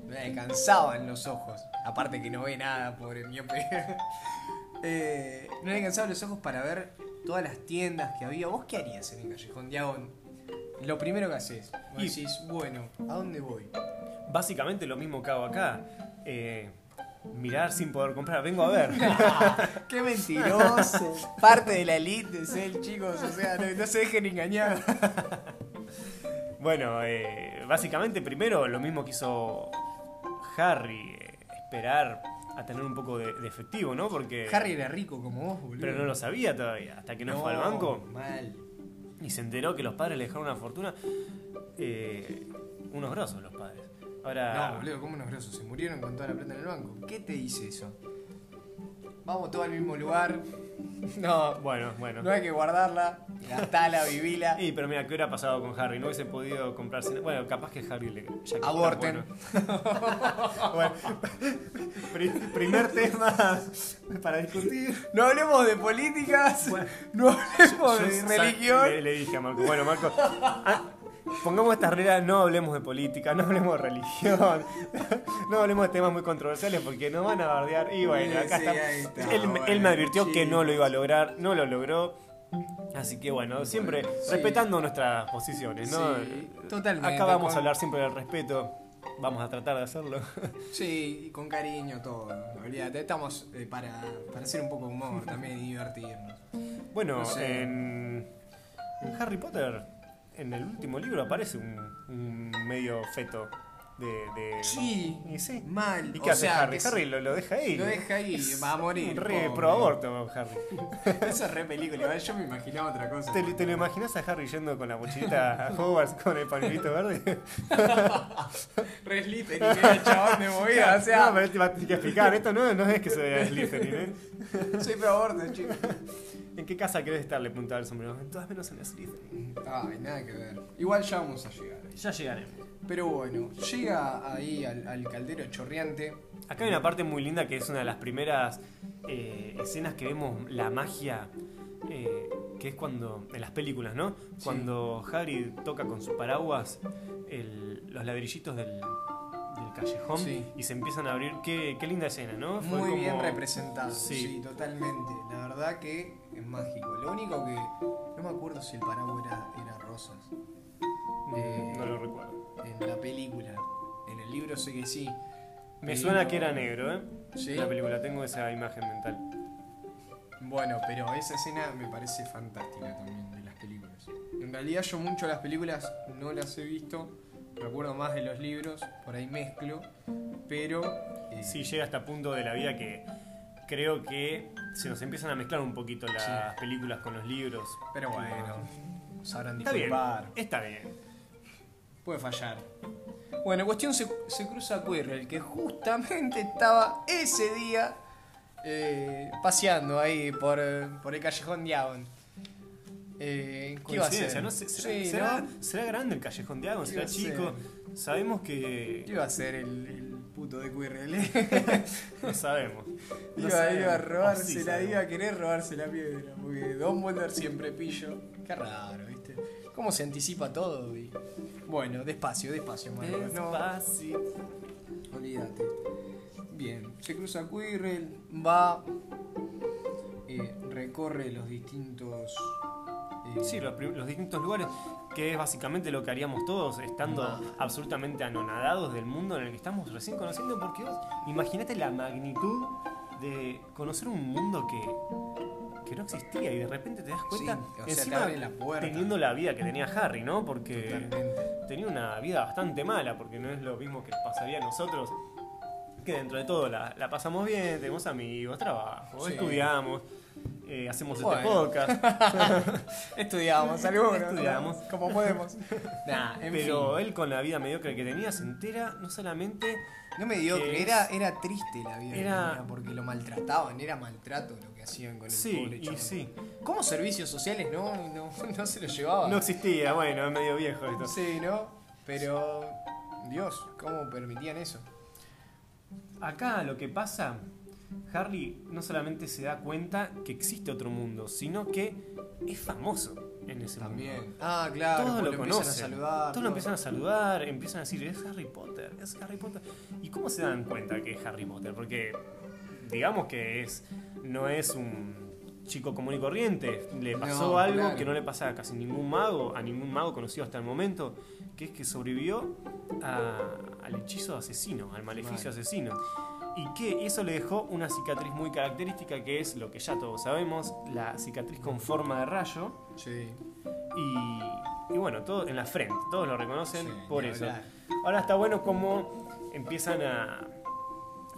No le alcanzaban los ojos. Aparte que no ve nada, pobre miope. Eh, no le alcanzaban los ojos para ver todas las tiendas que había. ¿Vos qué harías en el callejón Diagon? Lo primero que haces, Y- decís, bueno, ¿a dónde voy? Básicamente lo mismo que hago acá. Eh, mirar sin poder comprar. Vengo a ver. ¡Qué mentiroso! Parte de la elite es él, chicos. O sea, no, no se dejen engañar. Bueno, eh, básicamente primero lo mismo que hizo Harry, eh, esperar a tener un poco de, de efectivo, ¿no? Porque... Harry era rico como vos, boludo. Pero no lo sabía todavía, hasta que no, fue al banco Mal. y se enteró que los padres le dejaron una fortuna. Eh, unos grosos los padres. Ahora... No, boludo, ¿cómo unos grosos? Se murieron con toda la plata en el banco. ¿Qué te dice eso? Vamos todos al mismo lugar. No, Bueno, bueno. no hay que guardarla. Gastala, vivila. Y pero mira, ¿qué hubiera pasado con Harry? No hubiese podido comprarse... Bueno, capaz que Harry le... ya que- Aborten. Bueno, Bueno, pri- primer tema para discutir. No hablemos de políticas. Bueno. no hablemos Yo de sa- religión. Le, le dije a Marco, bueno Marco, pongamos esta regla, no hablemos de política, no hablemos de religión, no hablemos de temas muy controversiales porque nos van a bardear. Y bueno, acá Sí, está. Él, me- él me advirtió que no lo iba a lograr, no lo logró. Así que bueno, siempre sí. respetando nuestras posiciones, ¿no? Sí, totalmente, Acá vamos a hablar siempre del respeto, vamos a tratar de hacerlo. Sí, con cariño todo. Olvídate, estamos eh, para, para hacer un poco de humor también y divertirnos. Bueno, No sé. en, en Harry Potter, en el último libro aparece un, un medio feto de, de- Sí, Y sí. mal. ¿Y O qué hace sea, Harry? Harry lo, lo deja ahí. Lo deja ahí, va a morir. Re pobre. pro aborto, Harry. Eso es re película, igual yo me imaginaba otra cosa. ¿Te, te lo imaginas a Harry yendo con la mochilita a Hogwarts con el pañuelito verde? Re Slytherin, era el chabón de movida, o sea, No, pero te va a tener que explicar. Esto no, no es que se vea Slytherin, ¿eh? soy pro aborto, chicos. ¿En qué casa querés estar? Le preguntaba el sombrero. En todas menos en la Slytherin. Ay, nada que ver. Igual ya vamos a llegar. Ya llegaremos. Pero bueno, llega ahí al, al caldero chorreante. Acá hay una parte muy linda que es una de las primeras eh, escenas que vemos la magia, eh, que es cuando, en las películas, ¿no? Sí. Cuando Harry toca con su paraguas el- los ladrillitos del, del callejón Sí. y se empiezan a abrir. Qué, qué linda escena, ¿no? Fue Muy como- bien representado, Sí. sí. totalmente. La verdad que es mágico. Lo único que no me acuerdo si el paraguas era, era rosas. Eh, No lo recuerdo. En la película. En el libro sé que sí. Me Pero- suena que era negro, ¿eh? ¿Sí? La película tengo esa imagen mental. Bueno, pero esa escena me parece fantástica también de las películas. En realidad yo mucho las películas no las he visto, recuerdo más de los libros, por ahí mezclo, pero... eh, Sí, llega hasta punto de la vida que creo que se nos empiezan a mezclar un poquito las Sí. películas con los libros. Pero bueno, sabrán Está bien, disculpar. está bien. Puede fallar. Bueno, cuestión se, se cruza Quirrell, que justamente estaba ese día eh, paseando ahí por, por el callejón Diagon. Eh, ¿Qué iba a hacer? ¿Será, Sí, será- ¿no? será grande el Callejón de? ¿Será chico? Sabemos que... ¿Qué iba a hacer el, el puto de Quirrell? eh? No sabemos. No iba, sabemos. iba a O sí robarse la, sabemos. iba a querer robarse la piedra. Porque Dumbledore siempre pillo. Qué raro, ¿viste? Cómo se anticipa todo. y- Bueno, despacio, despacio, Mario. No, Despacio. olvídate. Bien, se cruza Quirrell, va, eh, recorre los distintos. eh, Sí, los, distintos lugares, que es básicamente lo que haríamos todos, estando Ah. absolutamente anonadados del mundo en el que estamos recién conociendo, porque vos imagínate la magnitud de conocer un mundo que, que no existía y de repente te das cuenta, Sí, o sea, te encima abre la puerta. teniendo la vida que tenía Harry, ¿no? Porque Totalmente. tenía una vida bastante mala, porque no es lo mismo que pasaría a nosotros, que dentro de todo la, la pasamos bien, tenemos amigos, trabajo, Sí. estudiamos, eh, hacemos este Bueno. podcast. Estudiamos algunos, Estudiamos. como podemos. Nah, en Pero fin. él con la vida mediocre que tenía se entera no solamente No me dio que que es- era, era triste la vida que Era- tenía, porque lo maltrataban, era maltrato lo que hacían con el sí pobre y sí ¿Cómo servicios sociales no, no, no se lo llevaban? no existía bueno es medio viejo esto Sí, ¿no? Pero, Dios, ¿cómo permitían eso? acá lo que pasa Harry no solamente se da cuenta que existe otro mundo sino que es famoso en ese mundo También. Ah, claro, todos lo, conocen, a saludar. todos todo. lo empiezan a saludar, empiezan a decir, es Harry Potter, es Harry Potter. ¿Y cómo se dan cuenta que es Harry Potter? Porque digamos que es no es un chico común y corriente, le pasó No, algo claro. que no le pasa a casi ningún mago, a ningún mago conocido hasta el momento, que es que sobrevivió a- al hechizo asesino, al maleficio Vale. asesino. Y que eso le dejó una cicatriz muy característica que es lo que ya todos sabemos, la cicatriz con forma de rayo. Sí. Y, y bueno, todo en la frente, todos lo reconocen Sí, por eso. hablar. Ahora está bueno como empiezan a,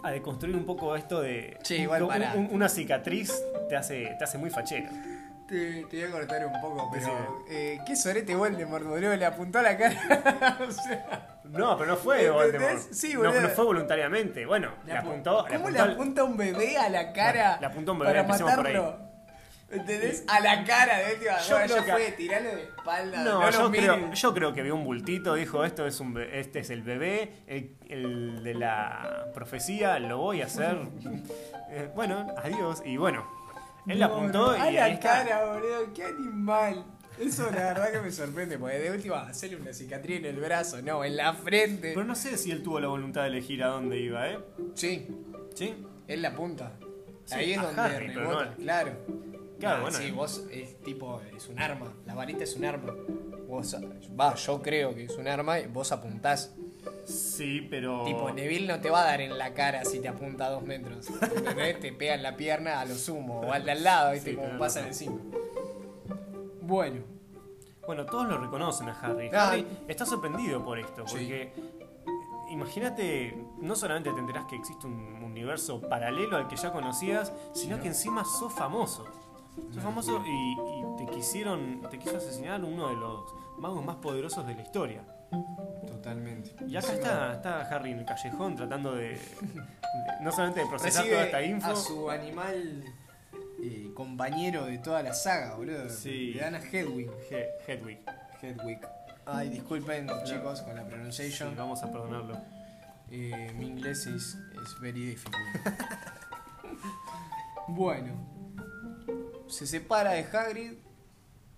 a deconstruir un poco esto de Sí, igual un- pará. un- una cicatriz te hace, te hace muy fachero. Te, te voy a cortar un poco, pero. Eh, ¿Qué sorete Voldemort, boludo? Le apuntó a la cara. o sea. No, pero no fue. Voldemort. Sí, no, fue voluntariamente. Bueno, le, apu- apuntó. le ¿Cómo le apuntó al- apunta un bebé a la cara? Le apuntó un bebé, para empecemos por ahí. matarlo? ¿Entendés? A la cara de última. Yo Bueno, creo ya que- fue, tiralo de espalda. No, No, yo, creo, miren. yo creo que vio un bultito, dijo esto es un be- este es el bebé, el, el de la profecía, lo voy a hacer. Eh, bueno, adiós. Y bueno, él la apuntó y A la cara, boludo. Qué animal. Eso la verdad que me sorprende, porque de última hacerle una cicatriz en el brazo, no, en la frente. Pero no sé si él tuvo la voluntad de elegir a dónde iba, ¿eh? Sí, ¿Sí? él la apunta. Sí, Ahí es donde Harry, pero rebota, no- claro. Claro, Ah, bueno. Sí, vos es tipo, es un arma. La varita es un arma. Vos, va, yo creo que es un arma y vos apuntás. Sí, pero. Tipo, Neville no te va a dar en la cara si te apunta a dos metros. ¿Entendés? te pega en la pierna a lo sumo. O al de al lado, ¿viste? Sí, Como razón. encima. Bueno. Bueno, todos lo reconocen a Harry. Ah. Harry está sorprendido por esto, Sí. porque imagínate, no solamente te enterás que existe un universo paralelo al que ya conocías, sino ¿no? que encima sos famoso. Sos famoso y, y te quisieron, te quiso asesinar uno de los magos más poderosos de la historia. Totalmente. Y acá está, está Harry en el callejón tratando de, de- no solamente de procesar Recibe toda esta info. a su animal eh, compañero de toda la saga, boludo. Sí. Le dan a Hedwig. He- Hedwig. Hedwig. Ay, disculpen chicos con la Sí, pronunciation. vamos a perdonarlo. Eh, mi inglés es, es very difficult. bueno. Se separa de Hagrid.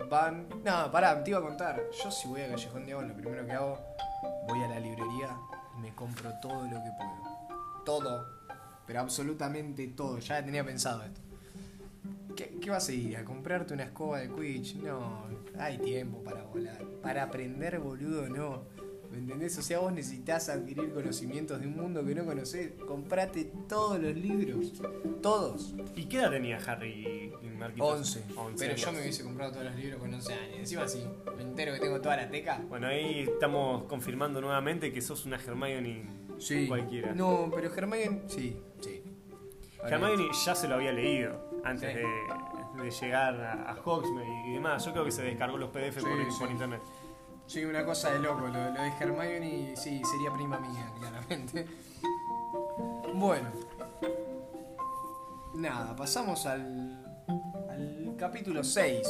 Van. No, pará, te iba a contar. Yo si voy a Callejón Diagon, lo primero que hago, voy a la librería y me compro todo lo que puedo. Todo. Pero absolutamente todo. Ya tenía pensado esto. ¿Qué, qué vas a ir? ¿A comprarte una escoba de Quidditch? No, hay tiempo para volar. Para aprender, boludo, no. ¿Me entendés? O sea, vos necesitas adquirir conocimientos de un mundo que no conocés. Comprate todos los libros. Todos. ¿Y qué edad tenía Harry y Marquitos? 11. 11 Pero yo me hubiese comprado todos los libros con 11 años. Encima sí, me entero que tengo toda la teca. Bueno, ahí estamos confirmando nuevamente que sos una Hermione Sí. cualquiera. No, pero Hermione, sí, sí. Hermione ya se lo había leído antes Sí. de, de llegar a, a Hogsmeade y demás. Yo creo que se descargó los PDF Sí, por, sí. por internet. Sí, una cosa de loco. Lo, lo de Hermione, sí, sería prima mía, claramente. Bueno. Nada, pasamos al, al capítulo 6.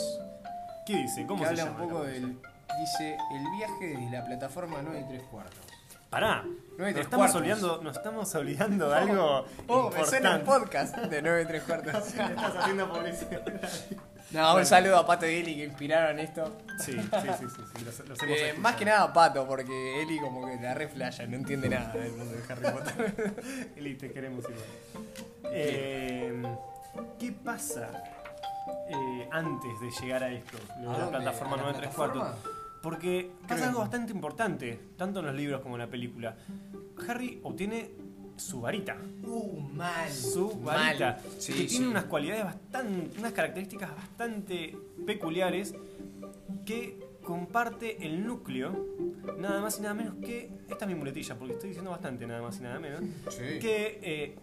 ¿Qué dice? ¿Cómo que se habla llama? un poco el del. Dice el viaje desde la plataforma 9 y 3 cuartos. Pará, y nos estamos, cuartos. olvidando, nos estamos olvidando de algo Oh, me suena un podcast de 9 y 3 cuartos. Estás haciendo publicidad. no, un saludo a Pato y Eli que inspiraron esto. Sí, sí, sí, sí, sí, los, los hemos Eh, más que nada a Pato, porque Eli como que la reflaya, no entiende nada del mundo de Harry Potter. Eli, te queremos igual. Eh, ¿Qué pasa eh, antes de llegar a esto? Lo de la plataforma ¿A la 9 3 plataforma? cuartos. Porque pasa algo bastante importante, tanto en los libros como en la película. Harry obtiene su varita. Uh, mal. Su Mal. varita. Sí, que sí. tiene unas cualidades bastante. unas características bastante peculiares que comparte el núcleo, nada más y nada menos que. Esta es mi muletilla, porque estoy diciendo bastante, nada más y nada menos. Sí. Que eh,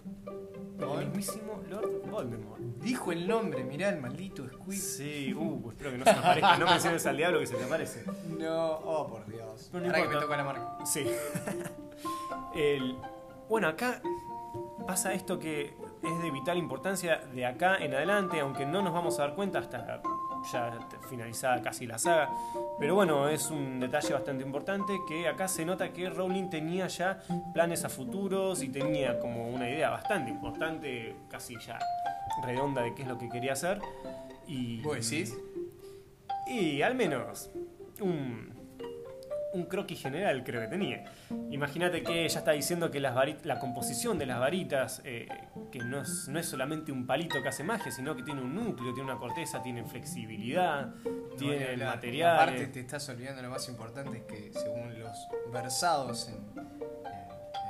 el mismísimo Lord Voldemort. Dijo el nombre, mirá el maldito Squid. Sí, uh, espero que no se me aparezca. No menciones al diablo que se te aparece. No, oh por Dios. Pero no Ahora que me importa. toca la marca. Sí. El- bueno, acá pasa esto que es de vital importancia de acá en adelante, aunque no nos vamos a dar cuenta hasta ya finalizada casi la saga. Pero bueno, es un detalle bastante importante que acá se nota que Rowling tenía ya planes a futuros y tenía como una idea bastante importante, casi ya redonda de qué es lo que quería hacer. Y, ¿Vos decís? y al menos un, un croquis general creo que tenía. Imagínate que ella está diciendo que las la composición de las varitas, eh, que no es, no es solamente un palito que hace magia, sino que tiene un núcleo, tiene una corteza, tiene flexibilidad, tiene el material. Aparte te estás olvidando lo más importante es que según los versados en, en-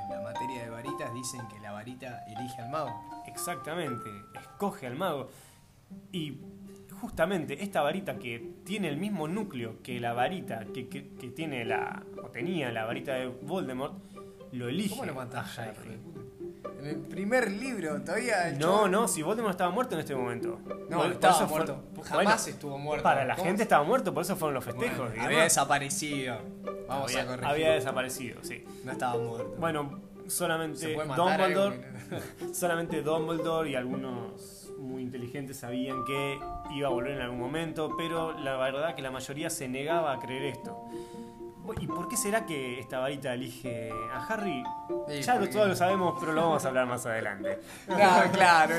en la materia de varitas dicen que la varita elige al mago. Exactamente, escoge al mago. Y justamente esta varita que tiene el mismo núcleo que la varita que, que- que tiene la, o tenía la varita de Voldemort, lo elige. ¿Cómo lo a mataste? Puta? En el primer libro todavía el No, no, si Voldemort estaba muerto en este momento. No, Por- por estaba fue- muerto. bueno, Jamás estuvo muerto. Para la ¿Cómo gente estaba muerto, por eso fueron los festejos. Bueno, había desaparecido. Vamos Había- a corregir. había desaparecido, sí. No estaba muerto. Bueno, solamente Dumbledore, solamente Dumbledore y algunos muy inteligentes sabían que iba a volver en algún momento, pero la verdad que la mayoría se negaba a creer esto. ¿Y por qué será que esta varita elige a Harry? Sí, ya porque- todos lo sabemos, pero lo vamos a hablar más adelante. No, claro.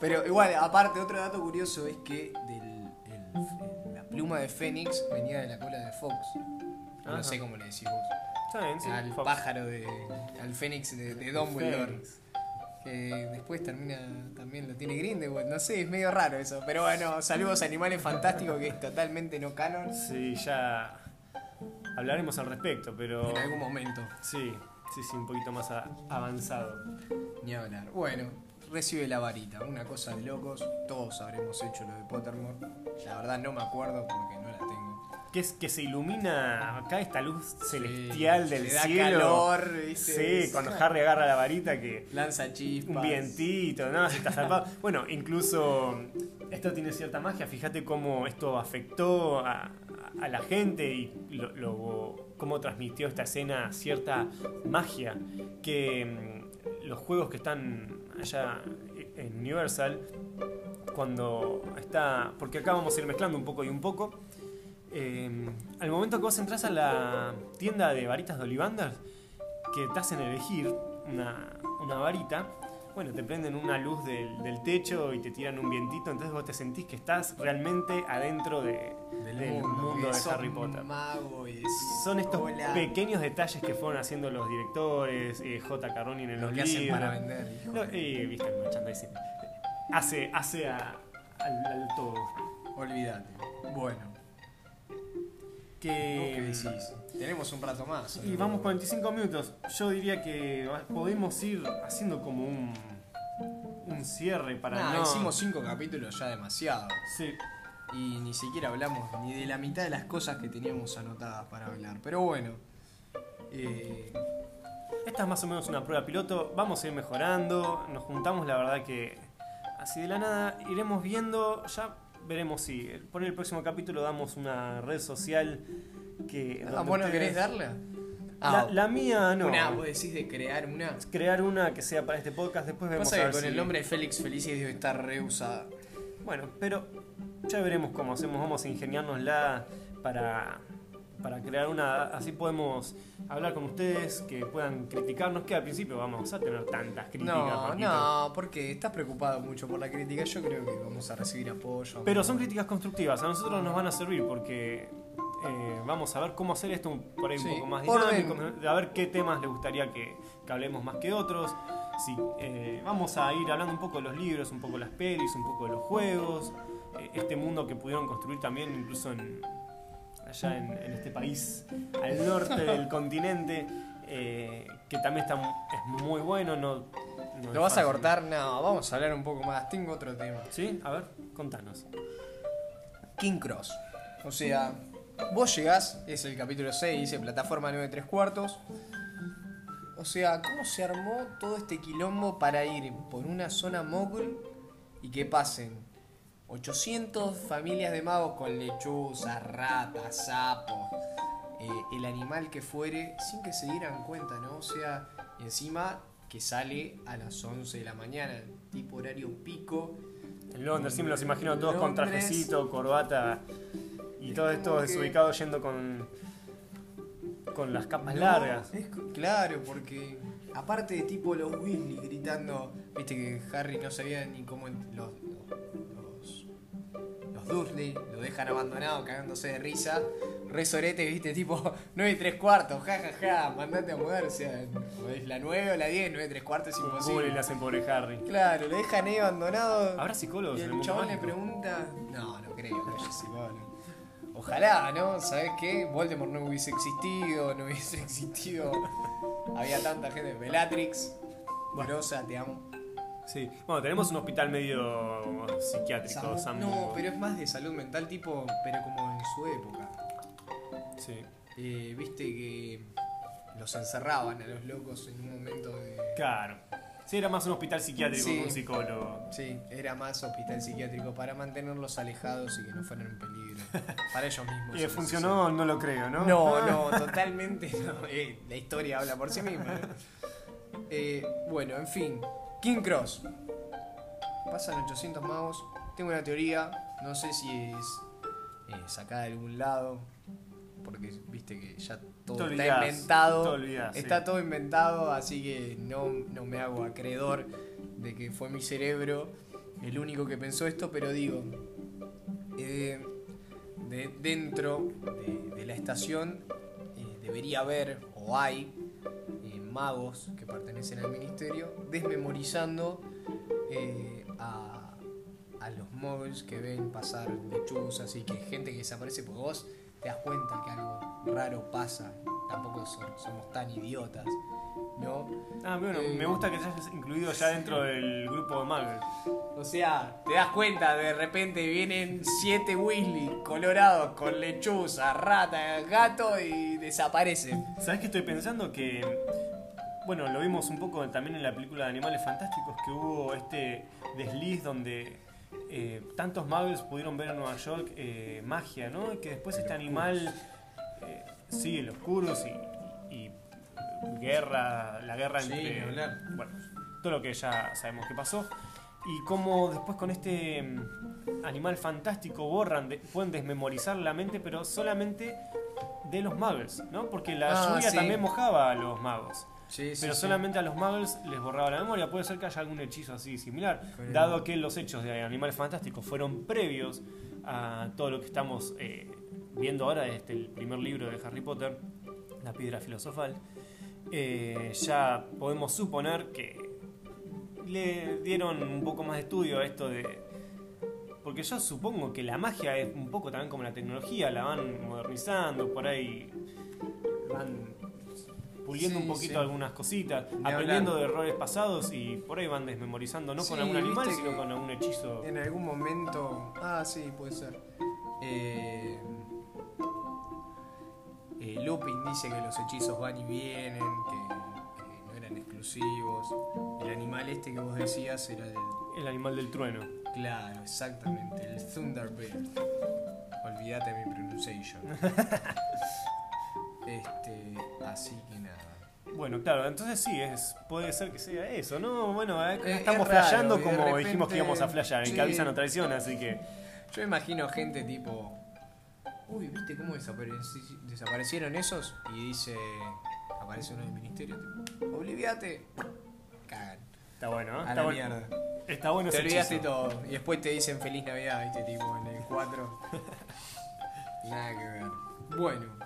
Pero igual, aparte, otro dato curioso es que del, el- la pluma de Fénix venía de la cola de Fox. No Ajá. sé cómo le decís vos. Está bien, sí. al Fox. pájaro de. al Fénix de, de Dumbledore. Que después termina. también lo tiene Grindelwald. No sé, es medio raro eso. Pero bueno, saludos a Animales Fantásticos, que es totalmente no canon. Sí, ya hablaremos al respecto, pero En algún momento. sí, sí, sí, un poquito más avanzado. Ni hablar. Bueno, recibe la varita, una cosa de locos. Todos habremos hecho lo de Pottermore. La verdad no me acuerdo porque no la tengo. Que es que se ilumina acá esta luz celestial del da cielo. calor, ¿viste? Sí, cuando Harry agarra la varita que Lanza chispas. un vientito, ¿no? Se está zarpado. Bueno, incluso esto tiene cierta magia. Fíjate cómo esto afectó a, a la gente y lo, lo- cómo transmitió esta escena cierta magia que mm, los juegos que están allá en Universal cuando está porque acá vamos a ir mezclando un poco y un poco eh, al momento que vos entras a la tienda de varitas de Ollivander que te hacen elegir una, una varita bueno, te prenden una luz del, del techo y te tiran un vientito, entonces vos te sentís que estás realmente adentro de, del, mundo, de Harry Potter. y Son estos hola, pequeños detalles que fueron haciendo los directores, eh, J. Rowling en lo los que hacen libros. para vender. No, eh, viste el merchandising. Hace, hace a- al, al todo. Olvídate. Bueno, Que, ¿qué decís? Tenemos un rato más. Y vamos 45 minutos. Yo diría que podemos ir haciendo como un, un cierre para Nah, no... hicimos cinco capítulos ya demasiado. Sí. Y ni siquiera hablamos ni de la mitad de las cosas que teníamos anotadas para hablar. Pero bueno. eh, Esta es más o menos una prueba piloto. Vamos a ir mejorando. Nos juntamos, la verdad que así de la nada iremos viendo. Ya veremos si por el próximo capítulo damos una red social que. ah, donde ¿Vos no ustedes- querés darla? La, Ah, la mía no. Una, vos decís de crear una. Crear una que sea para este podcast. Después vemos Pasa a que ver con si- el nombre de Félix Felicis debe estar reusada. Bueno, pero ya veremos cómo hacemos. Vamos a ingeniárnosla para, para crear una. Así podemos hablar con ustedes, que puedan criticarnos. Que al principio vamos a tener tantas críticas. No, no, porque estás preocupado mucho por la crítica. Yo creo que vamos a recibir apoyo. Pero son críticas constructivas, a nosotros nos van a servir porque eh, vamos a ver cómo hacer esto un- por ahí un poco más dinámico, a ver qué temas les gustaría que, que hablemos más que otros. Si, eh, vamos a ir hablando un poco de los libros, un poco de las pelis, un poco de los juegos, eh, este mundo que pudieron construir también incluso en, allá en, en este país al norte del continente, eh, que también está, es muy bueno. No, ¿Lo vas a cortar? No, vamos a hablar un poco más. Tengo otro tema. ¿Sí? A ver, contanos. King Cross. O sea, vos llegás, es el capítulo 6, dice plataforma 9 3 cuartos. O sea, ¿cómo se armó todo este quilombo para ir por una zona mogul y que pasen 800 familias de magos con lechuzas, ratas, sapos, eh, el animal que fuere, sin que se dieran cuenta, ¿no? O sea, y encima que sale a las 11 de la mañana, tipo horario pico. En Londres, sí me los imagino todos con trajecito, corbata y todo esto que- desubicado yendo con, con las capas No, largas. es claro, porque aparte de tipo los Weasley gritando, viste que Harry no sabía ni cómo los Dursley lo dejan abandonado cagándose de risa. Re sorete, viste, tipo 9 y 3 cuartos, ja ja ja, mandate a mudar, o sea, o es la 9 o la 10, 9 y 3 cuartos es Pobre imposible. le hacen pobre Harry. Claro, lo dejan ahí abandonado. ¿Habrá psicólogos Y en el el mundo chabón le pregunta. No, no creo que haya psicólogo. Ojalá, ¿no? ¿Sabes qué? Voldemort no hubiese existido, no hubiese existido. Había tanta gente. Bellatrix, Grosa, te amo. Sí. Bueno, tenemos un hospital medio psiquiátrico, Sam. No, pero es más de salud mental, tipo, pero como en su época. Sí. Eh, Viste que los encerraban a los locos en un momento de. Claro. Sí, era más un hospital psiquiátrico Sí. que un psicólogo. Sí, era más hospital psiquiátrico para mantenerlos alejados y que no fueran un peligro. Para ellos mismos. Y en funcionó, no lo creo, ¿no? No, no, totalmente no. Eh, la historia habla por sí misma. ¿eh? Eh, bueno, en fin. King Cross. Pasan 800 magos. Tengo una teoría. No sé si es eh, sacada de algún lado. Porque viste que ya todo está inventado. te olvidás, sí. está todo inventado, así que no, no me hago acreedor de que fue mi cerebro el único que pensó esto, pero digo, eh, de- dentro de, de la estación eh, debería haber o hay magos que pertenecen al ministerio desmemorizando eh, a, a los muggles que ven pasar lechuzas y que gente que desaparece porque vos te das cuenta que algo raro pasa. Tampoco so- somos tan idiotas, ¿no? Ah, bueno, Eh. me gusta que te hayas incluido ya dentro del grupo de Marvel. O sea, te das cuenta, de repente vienen siete Weasley colorados con lechuza, rata, gato y desaparecen. ¿Sabes qué estoy pensando? Que, bueno, lo vimos un poco también en la película de Animales Fantásticos, que hubo este desliz donde eh, tantos muggles pudieron ver en Nueva York eh, magia, ¿no? Y que después este animal, eh, sí, los oscuros y, y guerra, la guerra Sí, entre... Bueno, todo lo que ya sabemos que pasó. Y cómo después con este mm, animal fantástico borran, de- pueden desmemorizar la mente, pero solamente de los muggles, ¿no? Porque la Ah, lluvia sí. también mojaba a los magos. Sí, sí, Pero sí. solamente a los muggles les borraba la memoria. Puede ser que haya algún hechizo así similar. Dado que los hechos de Animales Fantásticos fueron previos a todo lo que estamos eh, viendo ahora, este, el primer libro de Harry Potter, La Piedra Filosofal, eh, ya podemos suponer que le dieron un poco más de estudio a esto de... Porque yo supongo que la magia es un poco también como la tecnología, la van modernizando, por ahí van puliendo Sí, un poquito sí. algunas cositas, Ni aprendiendo hablar. de errores pasados y por ahí van desmemorizando, no con algún animal, sino con algún hechizo. En algún momento. Ah, sí, puede ser. Eh, eh, Lupin dice que los hechizos van y vienen, que, que no eran exclusivos. El animal este que vos decías era del. El animal del trueno. Claro, exactamente, el Thunderbird. Olvídate mi pronunciation. este, así que nada. Bueno, claro, entonces sí, es, puede ser que sea eso, ¿no? Bueno, eh, Eh, estamos es flasheando como repente- dijimos que íbamos a flashear, en sí. que avisa no traiciona, así que... Yo imagino gente tipo. Uy, ¿viste cómo desapareci- desaparecieron esos? Y dice. Aparece uno del ministerio, tipo. Obliviate. Cagan. Está bueno, ¿no? A Está la mierda. está bueno Te olvidaste hechizo. todo. Y después te dicen feliz Navidad, ¿viste? Tipo en el 4. nada que ver. Bueno,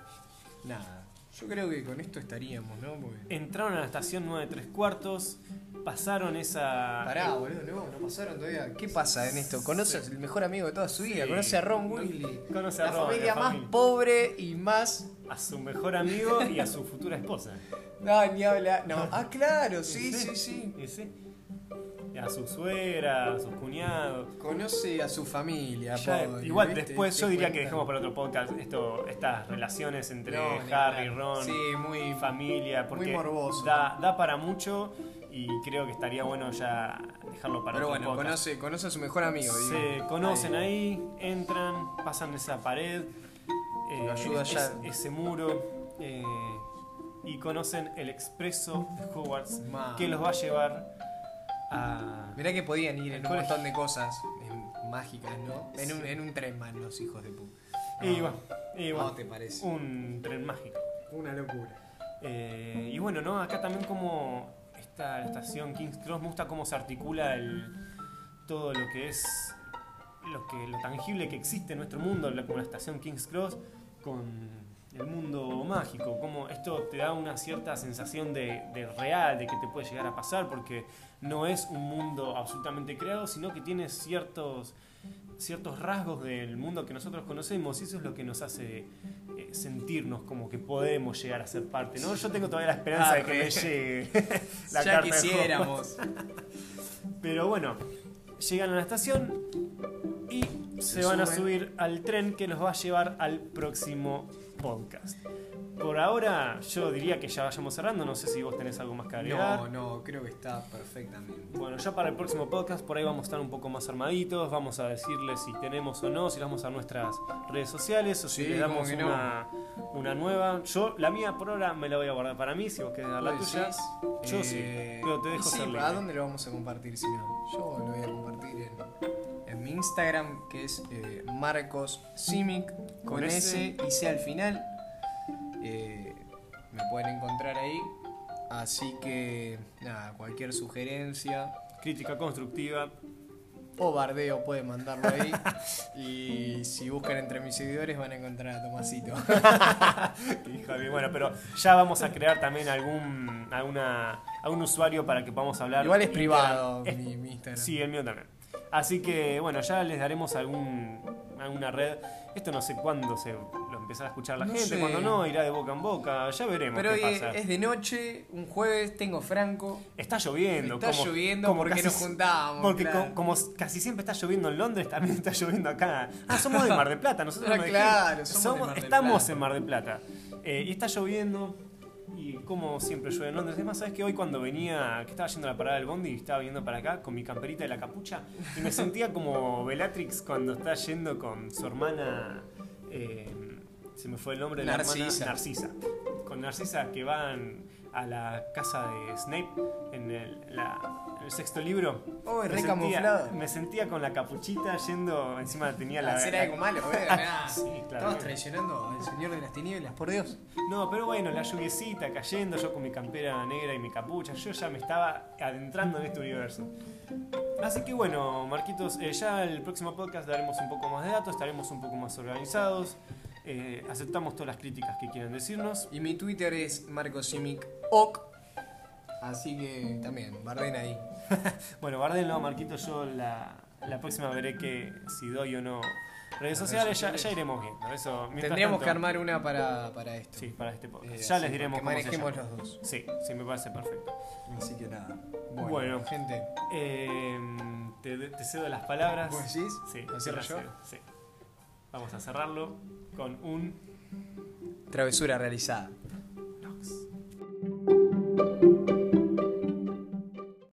nada. Yo creo que con esto estaríamos, ¿no? Porque... Entraron a la estación 9 3 cuartos, pasaron esa... Pará, boludo, no, no pasaron todavía. ¿Qué pasa en esto? Conoce Sí. al mejor amigo de toda su vida, Sí. conoce a Ron Weasley. Conoce a la Ron, familia la más familia. pobre y más. a su mejor amigo y a su futura esposa. No, ni habla. No. Ah, claro, sí, sí, sí. Sí. Y a su suegra, a sus cuñados. Conoce a su familia. Ya, pobre, igual ¿viste? después yo diría que dejemos para otro podcast esto, estas relaciones entre No, Harry, hablar. Ron, Sí, muy. familia, porque morboso. Da, da para mucho y creo que estaría bueno ya dejarlo para Pero otro bueno, podcast. conoce, conoce a su mejor amigo. Se digo. conocen ahí, entran, pasan esa pared, eh, ayuda es- ya. ese muro eh, y conocen el expreso de Hogwarts que los va a llevar a... Mirá que podían ir en un colegio. montón de cosas mágicas, ¿no? En un, en un tren más los hijos de pu. Y bueno, y ¿Cómo bueno, te parece? un tren mágico. Una locura. Eh, y bueno, ¿no? Acá también como está la estación King's Cross, me gusta cómo se articula el, todo lo que es lo, que, lo tangible que existe en nuestro mundo, la- como la estación King's Cross, con el mundo mágico. Como esto te da una cierta sensación de, de real, de que te puede llegar a pasar, porque no es un mundo absolutamente creado, sino que tiene ciertos ciertos rasgos del mundo que nosotros conocemos y eso es lo que nos hace eh, sentirnos como que podemos llegar a ser parte, ¿no? Yo tengo todavía la esperanza Ah, de que me re. llegue la ya carta de quisiéramos. pero bueno, llegan a la estación y se, van a subir al tren que los va a llevar al próximo podcast. Por ahora, yo diría que ya vayamos cerrando. No sé si vos tenés algo más que agregar. No, no, creo que está perfectamente. Bueno, ya para el próximo podcast, por ahí vamos a estar un poco más armaditos. Vamos a decirles si tenemos o no, si vamos a nuestras redes sociales o si Sí, como damos no. una, una nueva. Yo, la mía por ahora me la voy a guardar para mí. Si vos querés dar la ¿Vos tuya, yo sí. Eh, Pero te dejo sí. ¿A dónde lo vamos a compartir si no? Yo lo voy a compartir en mi Instagram, que es eh, Marcos Simic, con, Con S y C al final. Eh, me pueden encontrar ahí. Así que, nada, cualquier sugerencia Crítica constructiva. o bardeo pueden mandarlo ahí. y si buscan entre mis seguidores van a encontrar a Tomasito. Híjole, bueno, pero ya vamos a crear también algún alguna, algún usuario para que podamos hablar. Igual es privado mi, mi Instagram. Sí, el mío también. Así que bueno, ya les daremos algún, alguna red. Esto no sé cuándo se los empezar a escuchar la No gente, sé. cuando no, irá de boca en boca, ya veremos Pero qué hoy pasa. es de noche, un jueves, tengo franco. Está lloviendo. Está como- lloviendo como porque casi- nos juntábamos. Porque claro. como casi siempre está lloviendo en Londres, también está lloviendo acá. Ah, somos de Mar del Plata, nosotros Ah, nos claro, somos de Mar del estamos Plata. en Mar del Plata. Eh, y está lloviendo. Y como siempre llueve en Londres. Es más, ¿sabes que Hoy cuando venía, que estaba yendo a la parada del bondi y estaba viendo para acá con mi camperita de la capucha, y me sentía como Bellatrix cuando está yendo con su hermana. eh, se me fue el nombre de la Narcisa. hermana. Narcisa. Con Narcisa que van a la casa de Snape en el, la- el sexto libro. Oh, Me re sentía- camuflado. Me sentía con la capuchita yendo, encima tenía la... La cera de Kumalo, ¿eh? Mirá. Sí, claro. Estamos traicionando al Señor de las Tinieblas, por Dios. No, pero bueno, la lluviecita cayendo, yo con mi campera negra y mi capucha, yo ya me estaba adentrando en este universo. Así que bueno, Marquitos, eh, ya el próximo podcast daremos un poco más de datos, estaremos un poco más organizados, eh, aceptamos todas las críticas que quieran decirnos. Y mi Twitter es marcosimic.oc. Así que también, barden ahí. Bueno, Bardelo, Marquitos, yo la, la próxima veré que si doy o no redes sociales, ya, ya iremos viendo. Eso, Tendríamos tanto- que armar una para, para esto. Sí, para este podcast. Eh, ya les diremos que cómo se manejemos llama. los dos. Sí, sí, me parece perfecto. Así que nada. Bueno. gente. Eh, te, te cedo las palabras. ¿Vos decís? Sí, ¿Lo cierro yo? sí. Vamos a cerrarlo con un Travesura realizada.